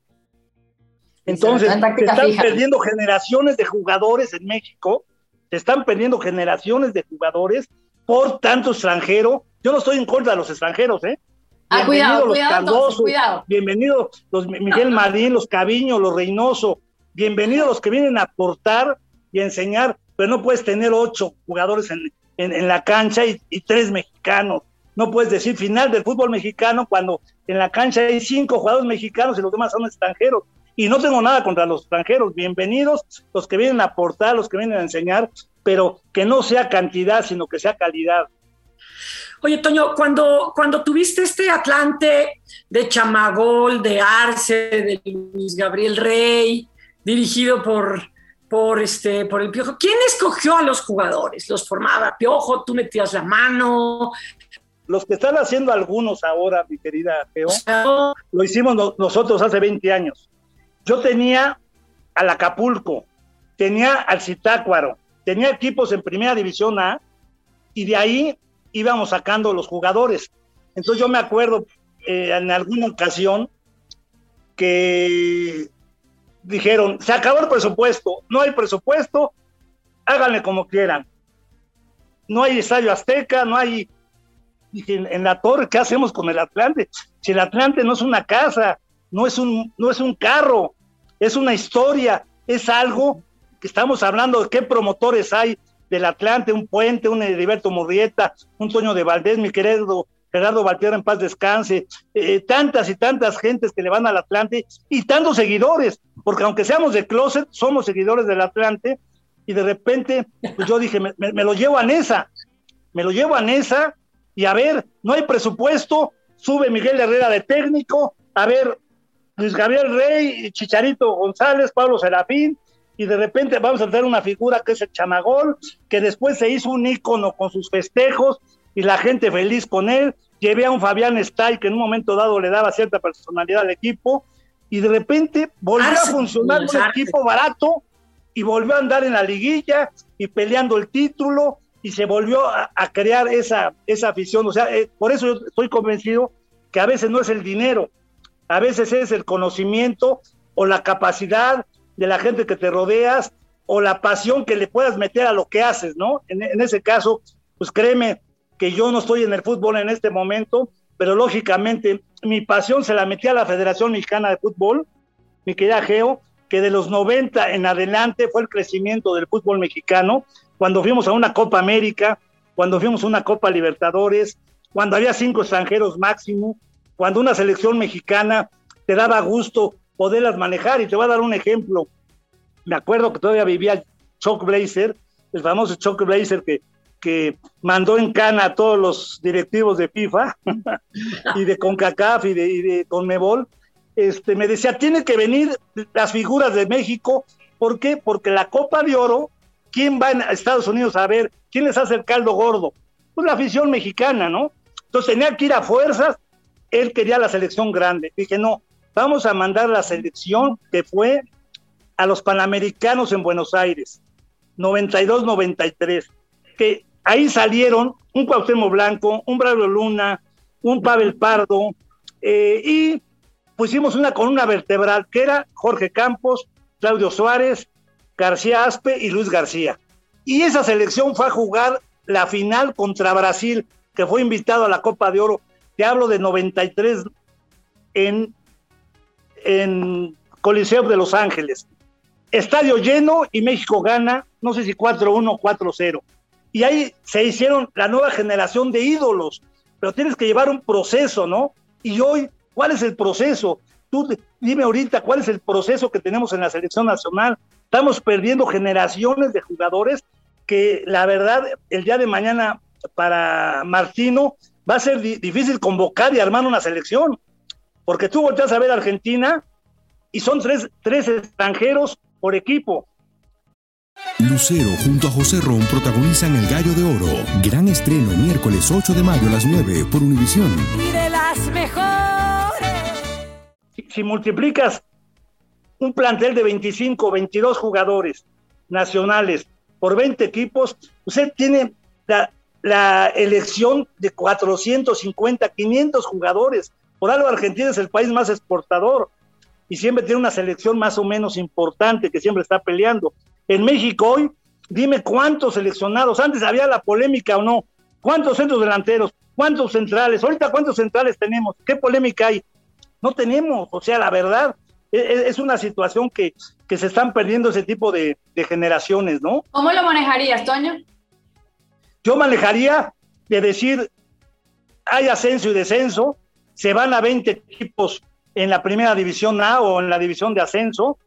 Entonces, se están perdiendo generaciones de jugadores en México, se están perdiendo generaciones de jugadores por tanto extranjero. Yo no estoy en contra de los extranjeros, ¿eh? Ah, cuidado, los cuidado, cuidado. Bienvenidos los Miguel Madín, los Caviño, los Reynoso. Bienvenidos los que vienen a aportar y a enseñar, pero no puedes tener ocho jugadores en, en, la cancha y, y, tres mexicanos. No puedes decir final del fútbol mexicano cuando en la cancha hay cinco jugadores mexicanos y los demás son extranjeros. Y no tengo nada contra los extranjeros, bienvenidos los que vienen a aportar, los que vienen a enseñar, pero que no sea cantidad, sino que sea calidad. Oye, Toño, cuando, cuando tuviste este Atlante de Chamagol, de Arce, de Luis Gabriel Rey, dirigido por, por, este, por el Piojo, ¿quién escogió a los jugadores? ¿Los formaba Piojo? ¿Tú metías la mano? Los que están haciendo algunos ahora, mi querida Peo, lo hicimos nosotros hace 20 años. Yo tenía al Acapulco, tenía al Citácuaro, tenía equipos en primera división A y de ahí íbamos sacando los jugadores. Entonces yo me acuerdo eh, en alguna ocasión que dijeron, se acabó el presupuesto, no hay presupuesto, háganle como quieran. No hay estadio azteca, no hay... Dije, en la torre, ¿qué hacemos con el Atlante? Si el Atlante no es una casa, no es un, no es un carro, es una historia, es algo que estamos hablando de qué promotores hay del Atlante, un puente, un Heriberto Murrieta, un Toño de Valdés, mi querido Gerardo Valtierra en paz descanse, eh, tantas y tantas gentes que le van al Atlante y tantos seguidores, porque aunque seamos de closet, somos seguidores del Atlante y de repente pues yo dije, me, me, lo llevo a Nesa, me lo llevo a Nesa y a ver, no hay presupuesto, sube Miguel Herrera de técnico, a ver, Luis Gabriel Rey, Chicharito González, Pablo Serafín, y de repente vamos a tener una figura que es el Chamagol, que después se hizo un ícono con sus festejos y la gente feliz con él. Llevé a un Fabián Stay que en un momento dado le daba cierta personalidad al equipo y de repente volvió a funcionar un equipo barato y volvió a andar en la liguilla y peleando el título y se volvió a, crear esa, esa afición. O sea, eh, por eso yo estoy convencido que a veces no es el dinero, a veces es el conocimiento o la capacidad de la gente que te rodeas o la pasión que le puedas meter a lo que haces, ¿no? En, ese caso, pues créeme que yo no estoy en el fútbol en este momento, pero lógicamente mi pasión se la metí a la Federación Mexicana de Fútbol, mi querida Geo, que de los 90 en adelante fue el crecimiento del fútbol mexicano, cuando fuimos a una Copa América, cuando fuimos a una Copa Libertadores, cuando había cinco extranjeros máximo, cuando una selección mexicana te daba gusto poderlas manejar. Y te voy a dar un ejemplo. Me acuerdo que todavía vivía Chuck Blazer, el famoso Chuck Blazer que, que mandó en cana a todos los directivos de FIFA (laughs) y de CONCACAF y de, y de CONMEBOL. Este, me decía, tiene que venir las figuras de México. ¿Por qué? Porque la Copa de Oro, ¿quién va a Estados Unidos a ver? ¿Quién les hace el caldo gordo? Pues la afición mexicana, ¿no? Entonces tenía que ir a fuerzas él quería la selección grande. Dije, no, vamos a mandar la selección que fue a los Panamericanos en Buenos Aires, 92-93, que ahí salieron un Cuauhtémoc Blanco, un Braulio Luna, un Pavel Pardo, eh, y pusimos una columna vertebral que era Jorge Campos, Claudio Suárez, García Aspe y Luis García. Y esa selección fue a jugar la final contra Brasil, que fue invitado a la Copa de Oro te hablo de 93 en, en Coliseo de Los Ángeles. Estadio lleno y México gana, no sé si 4-1 o 4-0. Y ahí se hicieron la nueva generación de ídolos, pero tienes que llevar un proceso, ¿no? Y hoy, ¿cuál es el proceso? Tú dime ahorita cuál es el proceso que tenemos en la selección nacional. Estamos perdiendo generaciones de jugadores que la verdad el día de mañana para Martino va a ser difícil convocar y armar una selección, porque tú volteas a ver a Argentina y son tres, tres extranjeros por equipo. Lucero junto a José Ron protagonizan El Gallo de Oro. Gran estreno miércoles 8 de mayo a las 9 por Univisión. Y de las mejores. Si, si multiplicas un plantel de 25, 22 jugadores nacionales por 20 equipos, usted tiene la, la elección de 450, 500 jugadores. Por algo Argentina es el país más exportador y siempre tiene una selección más o menos importante que siempre está peleando. En México hoy, dime cuántos seleccionados, antes había la polémica o no, cuántos centros delanteros, cuántos centrales, ahorita cuántos centrales tenemos, qué polémica hay. No tenemos, o sea, la verdad, e, e, es, una situación que, que, se están perdiendo ese tipo de, de generaciones, ¿no? ¿Cómo lo manejarías, Toño? Yo manejaría de decir, hay ascenso y descenso, se van a 20 equipos en la primera división A o en la división de ascenso,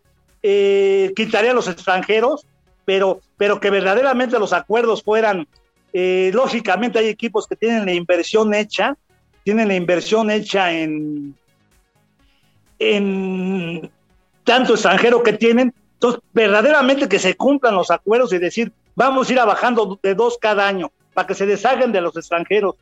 eh, quitaría a los extranjeros, pero, pero que verdaderamente los acuerdos fueran, eh, lógicamente hay equipos que tienen la inversión hecha, tienen la inversión hecha en, en tanto extranjero que tienen, entonces verdaderamente que se cumplan los acuerdos y decir, Vamos a ir bajando de dos cada año para que se deshagan de los extranjeros.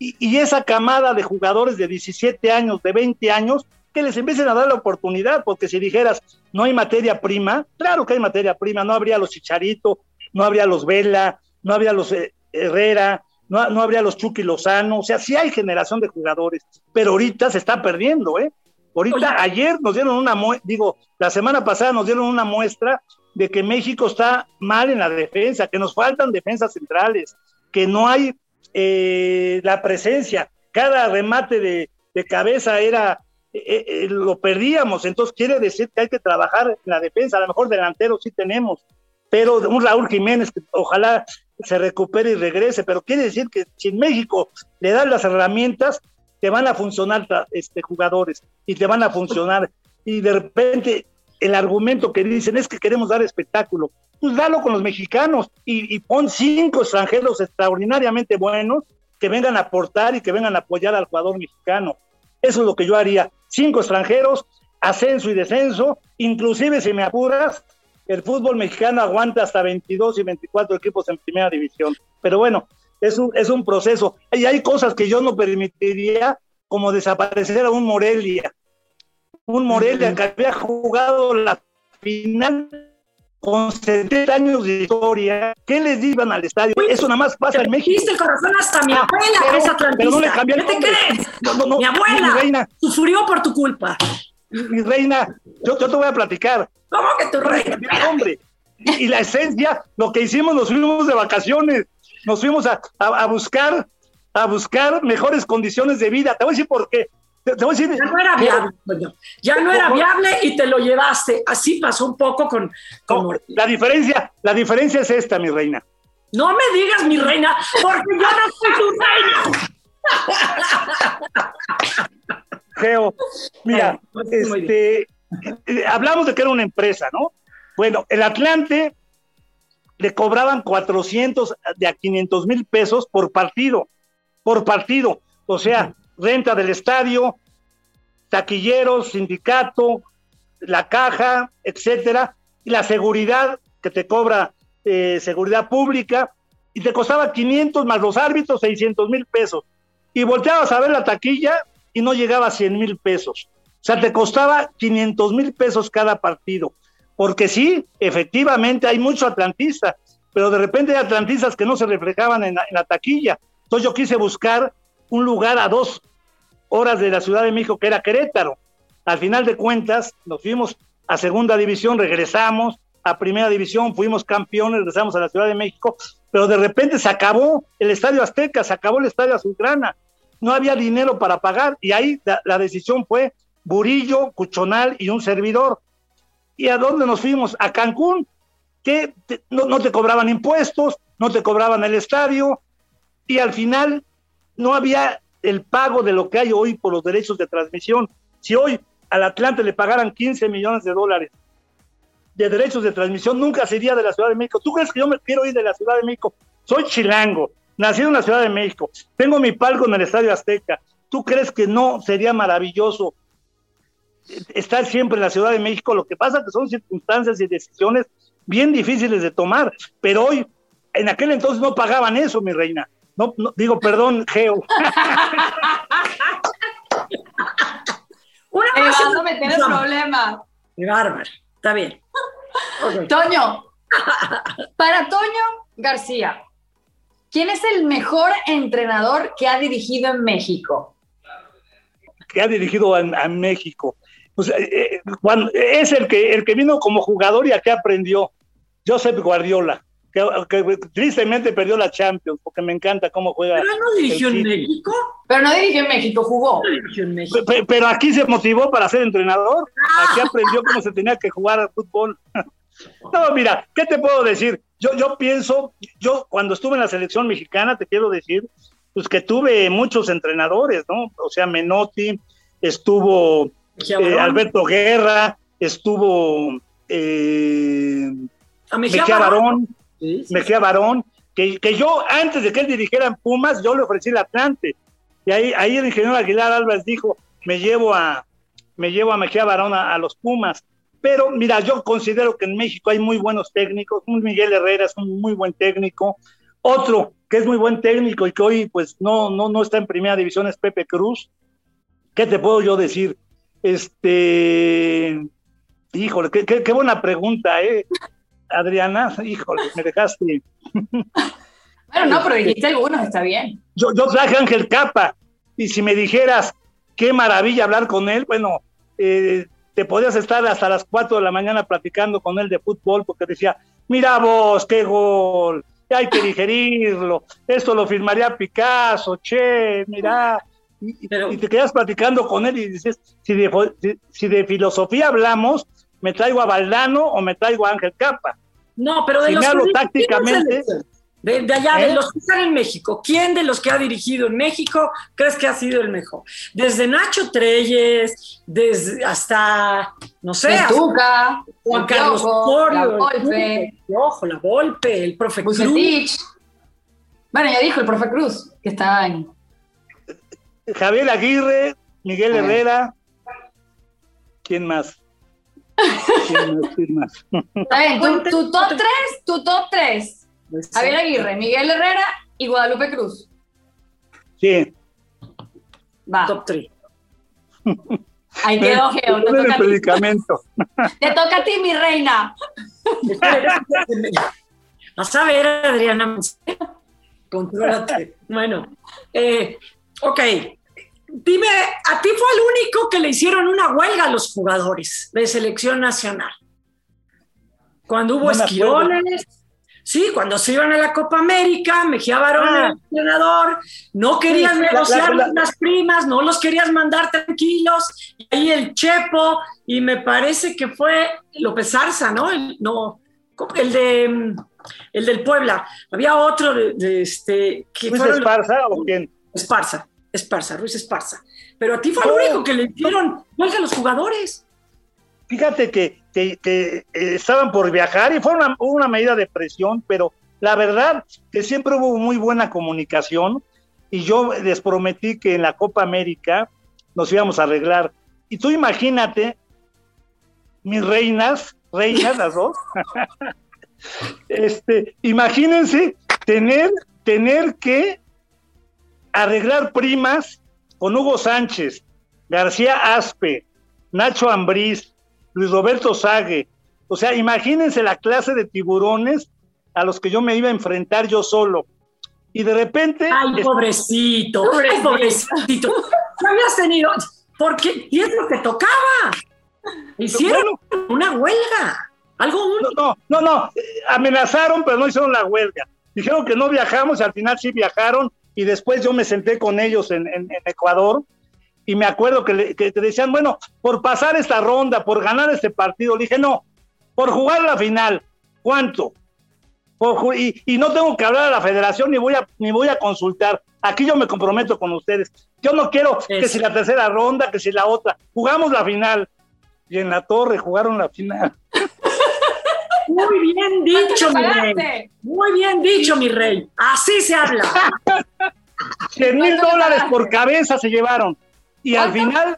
Y, esa camada de jugadores de 17 años, de 20 años, que les empiecen a dar la oportunidad, porque si dijeras, no hay materia prima, claro que hay materia prima, no habría los Chicharito, no habría los Vela, no habría los eh, Herrera, no, habría los Chucky Lozano, o sea, sí hay generación de jugadores, pero ahorita se está perdiendo, ¿eh? Ahorita, ayer nos dieron una muestra, digo, la semana pasada nos dieron una muestra de que México está mal en la defensa, que nos faltan defensas centrales, que no hay eh, la presencia. Cada remate de, cabeza era, eh, eh, lo perdíamos, entonces quiere decir que hay que trabajar en la defensa, a lo mejor delantero sí tenemos, pero un Raúl Jiménez que ojalá se recupere y regrese, pero quiere decir que si en México le dan las herramientas, te van a funcionar este, jugadores y te van a funcionar. Y de repente el argumento que dicen es que queremos dar espectáculo. Pues dalo con los mexicanos y, pon cinco extranjeros extraordinariamente buenos que vengan a aportar y que vengan a apoyar al jugador mexicano. Eso es lo que yo haría. Cinco extranjeros, ascenso y descenso, inclusive si me apuras, el fútbol mexicano aguanta hasta 22 y 24 equipos en primera división. Pero bueno, es un, es un proceso. Y hay cosas que yo no permitiría, como desaparecer a un Morelia. Un Morelia que había jugado la final con 70 años de historia, ¿qué les iban al estadio? Eso nada más pasa en México. el corazón hasta mi ah, abuela, es atlantista. Pero no le cambié el ¿Qué te crees? mi abuela mi reina, sufrió por tu culpa. Mi, reina, yo, yo, te voy a platicar. ¿Cómo que tu reina? Hombre, y la esencia, lo que hicimos, nos fuimos de vacaciones nos fuimos a, buscar a buscar mejores condiciones de vida. Te voy a decir por qué. Ya no era viable, ya no era viable y te lo llevaste. Así pasó un poco con, la diferencia. La diferencia es esta, mi reina. No me digas mi reina, porque yo no soy tu reina. Geo, mira, este, eh, hablamos de que era una empresa, ¿no? Bueno, el Atlante le cobraban 400 de a 500 mil pesos por partido, por partido. O sea, renta del estadio, taquilleros, sindicato, la caja, etcétera, y la seguridad que te cobra eh, seguridad pública, y te costaba 500 más los árbitros, 600 mil pesos. Y volteabas a ver la taquilla y no llegaba a 100 mil pesos. O sea, te costaba 500 mil pesos cada partido porque sí, efectivamente hay mucho atlantista, pero de repente hay atlantistas que no se reflejaban en la, taquilla. Entonces yo quise buscar un lugar a dos horas de la Ciudad de México, que era Querétaro. Al final de cuentas, nos fuimos a segunda división, regresamos a primera división, fuimos campeones, regresamos a la Ciudad de México, pero de repente se acabó el Estadio Azteca, se acabó el Estadio Azulgrana, no había dinero para pagar y ahí la, decisión fue Burillo, Cuchonal y un servidor. ¿Y a dónde nos fuimos? A Cancún, que no, te cobraban impuestos, no te cobraban el estadio, y al final no había el pago de lo que hay hoy por los derechos de transmisión. Si hoy al Atlante le pagaran 15 millones de dólares de derechos de transmisión, nunca sería de la Ciudad de México. ¿Tú crees que yo me quiero ir de la Ciudad de México? Soy chilango, nacido en la Ciudad de México, tengo mi palco en el Estadio Azteca. ¿Tú crees que no sería maravilloso estar siempre en la Ciudad de México. Lo que pasa que son circunstancias y decisiones bien difíciles de tomar, pero hoy, en aquel entonces no pagaban eso, mi reina. No, digo, perdón, Geo. Una vez a meter el problema. bárbaro, está bien. Toño, para Toño García, ¿quién es el mejor entrenador que ha dirigido en México? Que ha dirigido en México pues, eh, eh, es el que, el que vino como jugador y aquí aprendió, Josep Guardiola, que, tristemente perdió la Champions, porque me encanta cómo juega. Pero no dirigió en México. Pero no dirigió en México, jugó. Pero, aquí se motivó para ser entrenador, aquí aprendió cómo se tenía que jugar al fútbol. (laughs) No, mira, ¿qué te puedo decir? Yo, yo pienso, yo cuando estuve en la selección mexicana, te quiero decir, pues que tuve muchos entrenadores, ¿no? O sea, Menotti, estuvo eh, Alberto Guerra, estuvo eh, Mejía, Barón, Mejía Barón, que, yo antes de que él dirigiera en Pumas, yo le ofrecí el Atlante. Y ahí, ahí el ingeniero Aguilar Álvarez dijo, me llevo a, me llevo a Mejía Barón a, los Pumas. Pero mira, yo considero que en México hay muy buenos técnicos. Un Miguel Herrera es un muy buen técnico. Otro que es muy buen técnico y que hoy pues no, no, no está en primera división es Pepe Cruz. ¿Qué te puedo yo decir? Este, híjole, qué, buena pregunta, ¿eh? Adriana, híjole, me dejaste. Bueno, no, pero dijiste algunos, está bien. Yo, yo traje Ángel Capa, y si me dijeras qué maravilla hablar con él, bueno, eh, te podías estar hasta las 4 de la mañana platicando con él de fútbol porque decía, mira vos, qué gol, hay que digerirlo, esto lo firmaría Picasso, che, mira, y, te quedas platicando con él y dices, si de, si, de filosofía hablamos, me traigo a Valdano o me traigo a Ángel Capa. No, pero de si los me hablo tácticamente. De, allá, de ¿Eh? los que están en México, ¿quién de los que ha dirigido en México crees que ha sido el mejor? Desde Nacho Treyes, desde hasta, no sé, El Tuca, Juan el Carlos Piojo, Osorio, Ojo, la Volpe, el profe Cruz. Bueno, ya dijo el profe Cruz, que estaba en... Javier Aguirre, Miguel. Herrera. ¿Quién más? ¿Quién más? ¿Quién más? Está bien, tu, tu top 3, tu top 3. Javier Aguirre, Miguel Herrera y Guadalupe Cruz. Sí. Va. Top 3. Ahí quedó Geo, te toca a ti. predicamento. (laughs) Te toca a ti, mi reina. Vas a ver, Adriana. Contrólate. Bueno, eh, ok. Dime, a ti fue el único que le hicieron una huelga a los jugadores de selección nacional. Cuando hubo No esquirones, sí, cuando se iban a la Copa América, Mejía Barón Ah. era el entrenador, no querías Sí, negociar la- la- las primas, no los querías mandar tranquilos, y ahí el Chepo, y me parece que fue López Arza, ¿no? El, no, el de el del Puebla. Había otro de, de este que ¿Luis Esparza o quién? Esparza, Esparza, Ruiz Esparza. Pero a ti fue el No. único que le hicieron huelga a los jugadores. Fíjate que, que- que, eh, estaban por viajar y fue una, una medida de presión, pero la verdad que siempre hubo muy buena comunicación y yo les prometí que en la Copa América nos íbamos a arreglar. Y tú imagínate, mis reinas, reinas las dos, (laughs) este, imagínense tener, tener que arreglar primas con Hugo Sánchez, García Aspe, Nacho Ambriz, Luis Roberto Sague. O sea, imagínense la clase de tiburones a los que yo me iba a enfrentar yo solo. Y de repente... Ay, pobrecito, ay, pobrecito. No (laughs) habías tenido, porque, y es lo que tocaba. Hicieron una huelga, algo único. No, no, no, no, eh, amenazaron, pero no hicieron la huelga. Dijeron que no viajamos y al final sí viajaron y después yo me senté con ellos en, en- en Ecuador y me acuerdo que, le- que te decían, bueno, por pasar esta ronda, por ganar este partido, le dije, no, por jugar la final, ¿cuánto? Por y, y no tengo que hablar a la federación ni voy a, ni voy a consultar. Aquí yo me comprometo con ustedes. Yo no quiero que si la tercera ronda, que si la otra. Jugamos la final. Y en la torre jugaron la final. (laughs) Muy bien dicho, mi rey. Muy bien dicho, mi rey. Así se habla. (laughs) 100 mil ¿Cuánto le dólares por cabeza se llevaron. Y al ¿Cuánto? final,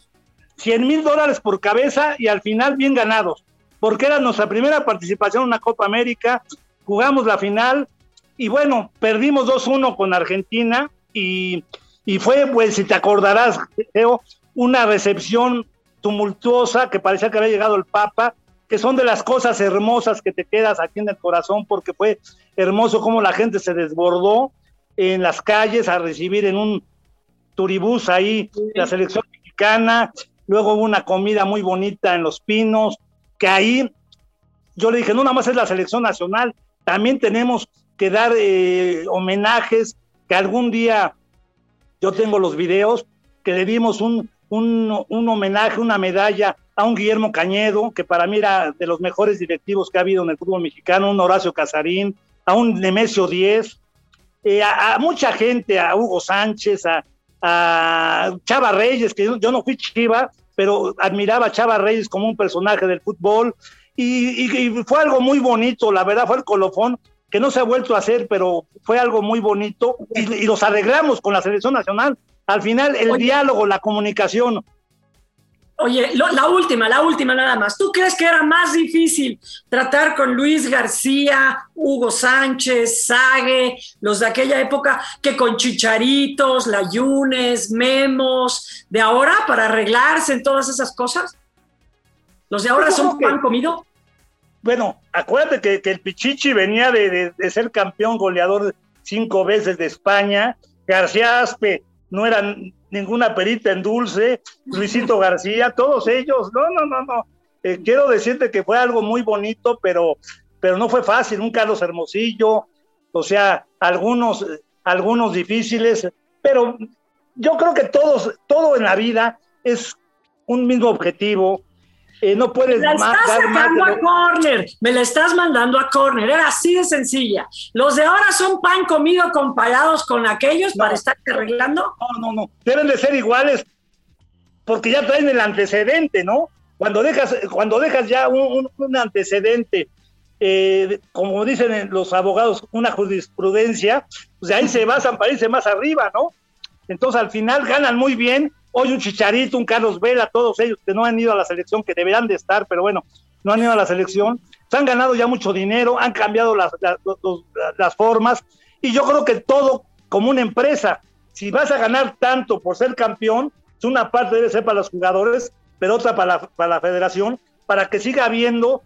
100 mil dólares por cabeza y al final bien ganados. Porque era nuestra primera participación en una Copa América. Jugamos la final y bueno, perdimos 2-1 con Argentina y, y fue, pues, si te acordarás, Geo, una recepción tumultuosa que parecía que había llegado el Papa, que son de las cosas hermosas que te quedas aquí en el corazón, porque fue hermoso cómo la gente se desbordó en las calles a recibir en un turibús ahí la selección mexicana, luego hubo una comida muy bonita en Los Pinos, que ahí yo le dije, no nada más es la selección nacional, también tenemos que dar eh, homenajes, que algún día yo tengo los videos, que le dimos un, un, un homenaje, una medalla a un Guillermo Cañedo, que para mí era de los mejores directivos que ha habido en el fútbol mexicano, un Horacio Casarín, a un Nemesio Díez, eh, a, mucha gente, a Hugo Sánchez, a, Chava Reyes, que yo, no fui Chiva, pero admiraba a Chava Reyes como un personaje del fútbol, y fue algo muy bonito, la verdad fue el colofón, que no se ha vuelto a hacer, pero fue algo muy bonito, y, y los arreglamos con la selección nacional. Al final, el Oye. diálogo, la comunicación, Oye, lo- la última, la última nada más. ¿Tú crees que era más difícil tratar con Luis García, Hugo Sánchez, Sague, los de aquella época, que con Chicharitos, Layunes, Memos, de ahora para arreglarse en todas esas cosas? ¿Los de ahora son que- pan comido? Bueno, acuérdate que, que el Pichichi venía de, de- de ser campeón goleador cinco veces de España. García Aspe no era ninguna perita en dulce, Luisito García, todos ellos, no, no, no, no. Eh, quiero decirte que fue algo muy bonito, pero, pero no fue fácil, un Carlos Hermosillo, o sea, algunos, algunos difíciles, pero yo creo que todos, todo en la vida es un mismo objetivo, eh, no puedes me la estás sacando a corner, me la estás mandando a corner, era así de sencilla. Los de ahora son pan comido comparados con aquellos para estar arreglando. No, no, no, deben de ser iguales porque ya traen el antecedente, ¿no? Cuando dejas, cuando dejas ya un, antecedente, eh, como dicen los abogados, una jurisprudencia, pues de ahí se (laughs) basan para irse más arriba, ¿no? Entonces al final ganan muy bien Hoy un Chicharito, un Carlos Vela, todos ellos que no han ido a la selección, que deberán de estar, pero bueno, no han ido a la selección, se han ganado ya mucho dinero, han cambiado las, las, formas, y yo creo que todo como una empresa, si vas a ganar tanto por ser campeón, una parte debe ser para los jugadores, pero otra para la, para la federación, para que siga habiendo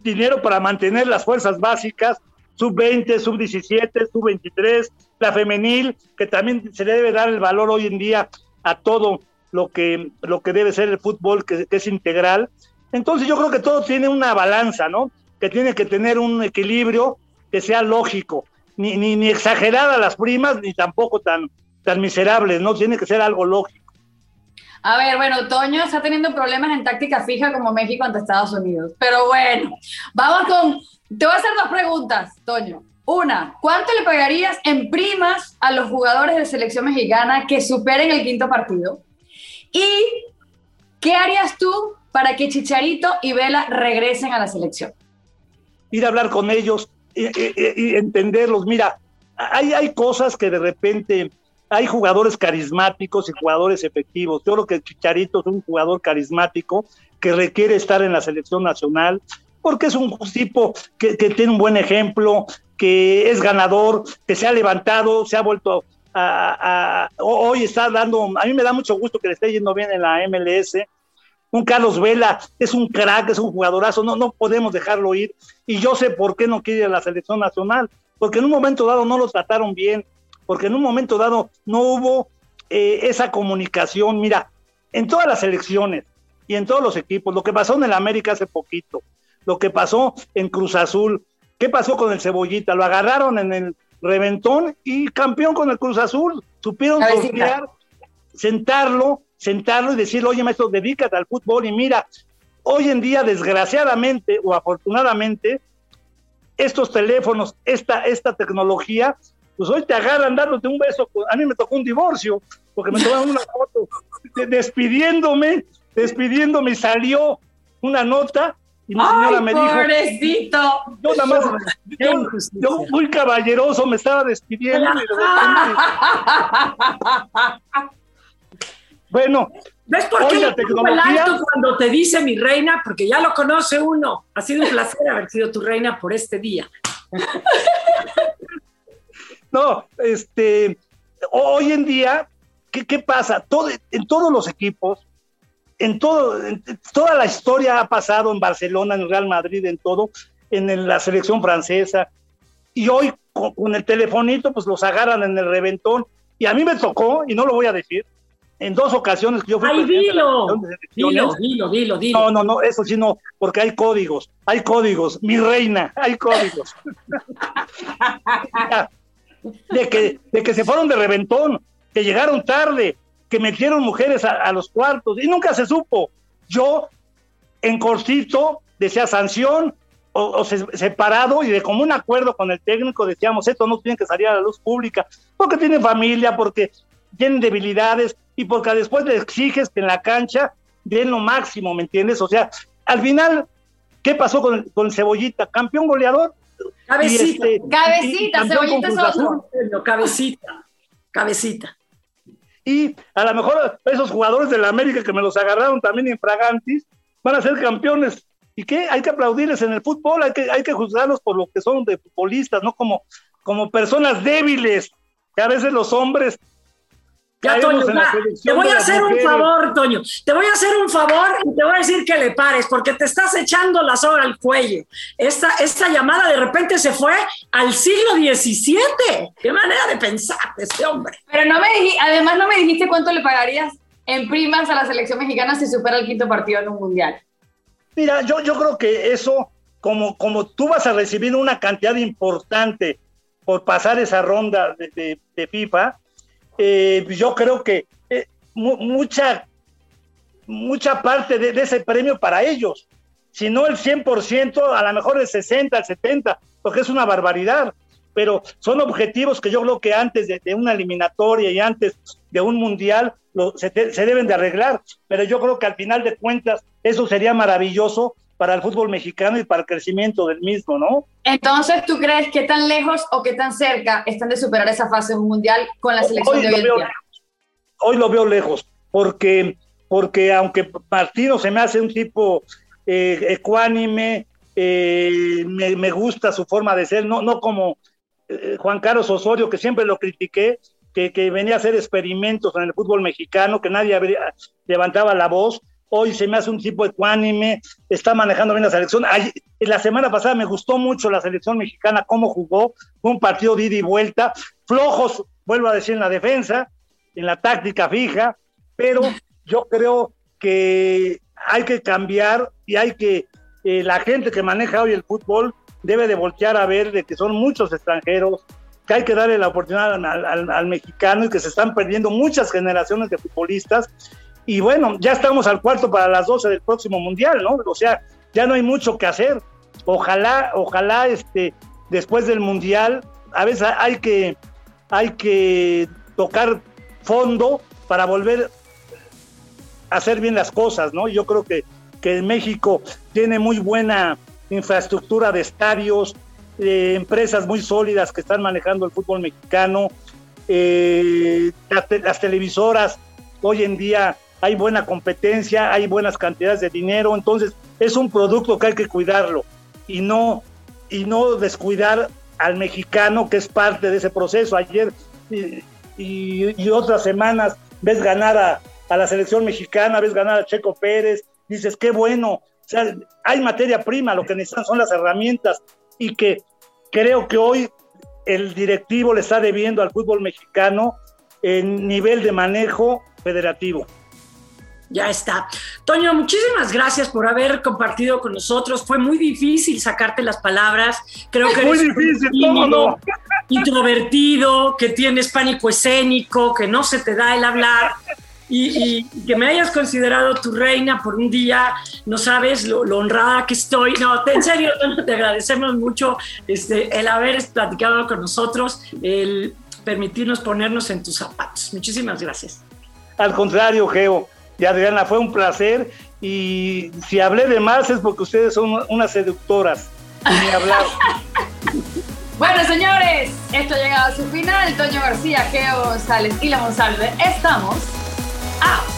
dinero para mantener las fuerzas básicas, sub-20, sub-17, sub-23, la femenil, que también se le debe dar el valor hoy en día a todo lo que, lo que debe ser el fútbol, que, es integral. Entonces yo creo que todo tiene una balanza, ¿no? Que tiene que tener un equilibrio que sea lógico, ni, ni, ni exagerada las primas, ni tampoco tan, tan miserables, ¿no? Tiene que ser algo lógico. A ver, bueno, Toño está teniendo problemas en táctica fija como México ante Estados Unidos. Pero bueno, vamos con. Te voy a hacer dos preguntas, Toño. Una, ¿cuánto le pagarías en primas a los jugadores de selección mexicana que superen el quinto partido? ¿Y qué harías tú para que Chicharito y Vela regresen a la selección? Ir a hablar con ellos y, entenderlos. Mira, hay, cosas que de repente hay jugadores carismáticos y jugadores efectivos. Yo creo que Chicharito es un jugador carismático que requiere estar en la selección nacional porque es un tipo que tiene un buen ejemplo, que es ganador, que se ha levantado, se ha vuelto a, hoy está dando, a mí me da mucho gusto que le esté yendo bien en la MLS. Un Carlos Vela es un crack, es un jugadorazo, no, no podemos dejarlo ir. Y yo sé por qué no quiere a la selección nacional, porque en un momento dado no lo trataron bien, porque en un momento dado no hubo eh, esa comunicación. Mira, en todas las selecciones y en todos los equipos, lo que pasó en el América hace poquito, lo que pasó en Cruz Azul, ¿Qué pasó con el Cebollita? Lo agarraron en el reventón y campeón con el Cruz Azul. Supieron confiar, sentarlo, sentarlo y decirle, oye, maestro, dedícate al fútbol. Y mira, hoy en día, desgraciadamente o afortunadamente, estos teléfonos, esta, esta tecnología, pues hoy te agarran dándote un beso. A mí me tocó un divorcio, porque me tomaron una foto (laughs) despidiéndome, despidiéndome y salió una nota y mi señora me dijo. Pobrecito. Yo nada más, yo, muy caballeroso me estaba despidiendo. bueno. ¿Ves por qué la tecnología? cuando te dice mi reina? Porque ya lo conoce uno. Ha sido un placer haber sido tu reina por este día. (laughs) no, este, hoy en día, ¿qué, qué pasa? Todo, en todos los equipos, en todo, toda la historia ha pasado en Barcelona, en Real Madrid, en todo, en la selección francesa. Y hoy con, el telefonito, pues los agarran en el reventón. Y a mí me tocó, y no lo voy a decir, en dos ocasiones que yo fui. ¡Ay, dilo! Dilo, dilo, dilo, dilo. No, no, no, eso sí no, porque hay códigos, hay códigos, mi reina, hay códigos. (laughs) de, que, de que se fueron de reventón, que llegaron tarde, que metieron mujeres a, los cuartos y nunca se supo. Yo, en cortito, decía sanción o, separado y de común acuerdo con el técnico decíamos, esto no tiene que salir a la luz pública, porque tiene familia, porque tienen debilidades y porque después le exiges que en la cancha den lo máximo, ¿me entiendes? O sea, al final, ¿qué pasó con, con Cebollita? Campeón goleador. Cabecita, este, cabecita, Cebollita es Cabecita, cabecita. Y a lo mejor esos jugadores de la América que me los agarraron también infragantis van a ser campeones. ¿Y qué? Hay que aplaudirles en el fútbol, hay que, hay que juzgarlos por lo que son de futbolistas, no como, como personas débiles, que a veces los hombres Ya, Toño, te voy a hacer un favor, Toño. Te voy a hacer un favor y te voy a decir que le pares, porque te estás echando la soga al cuello. Esta, esta llamada de repente se fue al siglo XVII. Qué manera de pensar este hombre. Pero no me dijiste, además no me dijiste cuánto le pagarías en primas a la selección mexicana si supera el quinto partido en un mundial. Mira, yo, yo creo que eso, como, como tú vas a recibir una cantidad importante por pasar esa ronda de, de FIFA, eh, yo creo que eh, mucha, mucha parte de, ese premio para ellos, si no el 100%, a lo mejor el 60, el 70, porque es una barbaridad, pero son objetivos que yo creo que antes de, una eliminatoria y antes de un mundial se, se deben de arreglar, pero yo creo que al final de cuentas eso sería maravilloso para el fútbol mexicano y para el crecimiento del mismo, ¿no? Entonces, ¿tú crees que tan lejos o que tan cerca están de superar esa fase mundial con la selección de hoy, lo hoy lo veo lejos, porque, porque aunque Martino se me hace un tipo eh, ecuánime, eh, me, gusta su forma de ser, no, no como eh, Juan Carlos Osorio, que siempre lo critiqué, que, que, venía a hacer experimentos en el fútbol mexicano, que nadie levantaba la voz, hoy se me hace un tipo ecuánime, está manejando bien la selección. la semana pasada me gustó mucho la selección mexicana, cómo jugó, fue un partido de ida y vuelta, flojos, vuelvo a decir, en la defensa, en la táctica fija, pero yo creo que hay que cambiar y hay que, eh, la gente que maneja hoy el fútbol debe de voltear a ver de que son muchos extranjeros, que hay que darle la oportunidad al mexicano y que se están perdiendo muchas generaciones de futbolistas y bueno, ya estamos al cuarto para las 12 del próximo mundial, ¿no? O sea, ya no hay mucho que hacer. Ojalá, ojalá, este, después del mundial, a veces hay que, hay que tocar fondo para volver a hacer bien las cosas, ¿no? Yo creo que, que México tiene muy buena infraestructura de estadios, eh, empresas muy sólidas que están manejando el fútbol mexicano, eh, las televisoras hoy en día hay buena competencia, hay buenas cantidades de dinero, entonces es un producto que hay que cuidarlo y no, y no descuidar al mexicano que es parte de ese proceso. Ayer y, otras semanas ves ganar a, a, la selección mexicana, ves ganar a Checo Pérez, dices, qué bueno, o sea, hay materia prima, lo que necesitan son las herramientas y que creo que hoy el directivo le está debiendo al fútbol mexicano en nivel de manejo federativo. Ya está. Toño, muchísimas gracias por haber compartido con nosotros. Fue muy difícil sacarte las palabras. Creo que muy difícil, no? introvertido, que tienes pánico escénico, que no se te da el hablar. Y, que me hayas considerado tu reina por un día, no sabes lo, honrada que estoy. No, en serio, te agradecemos mucho este, el haber platicado con nosotros, el permitirnos ponernos en tus zapatos. Muchísimas gracias. Al contrario, Geo y Adriana, fue un placer. Y si hablé de más es porque ustedes son unas seductoras. Ni hablar. (laughs) bueno, señores, esto ha llegado a su final. Toño García, Geo González y La Monsalve. Estamos a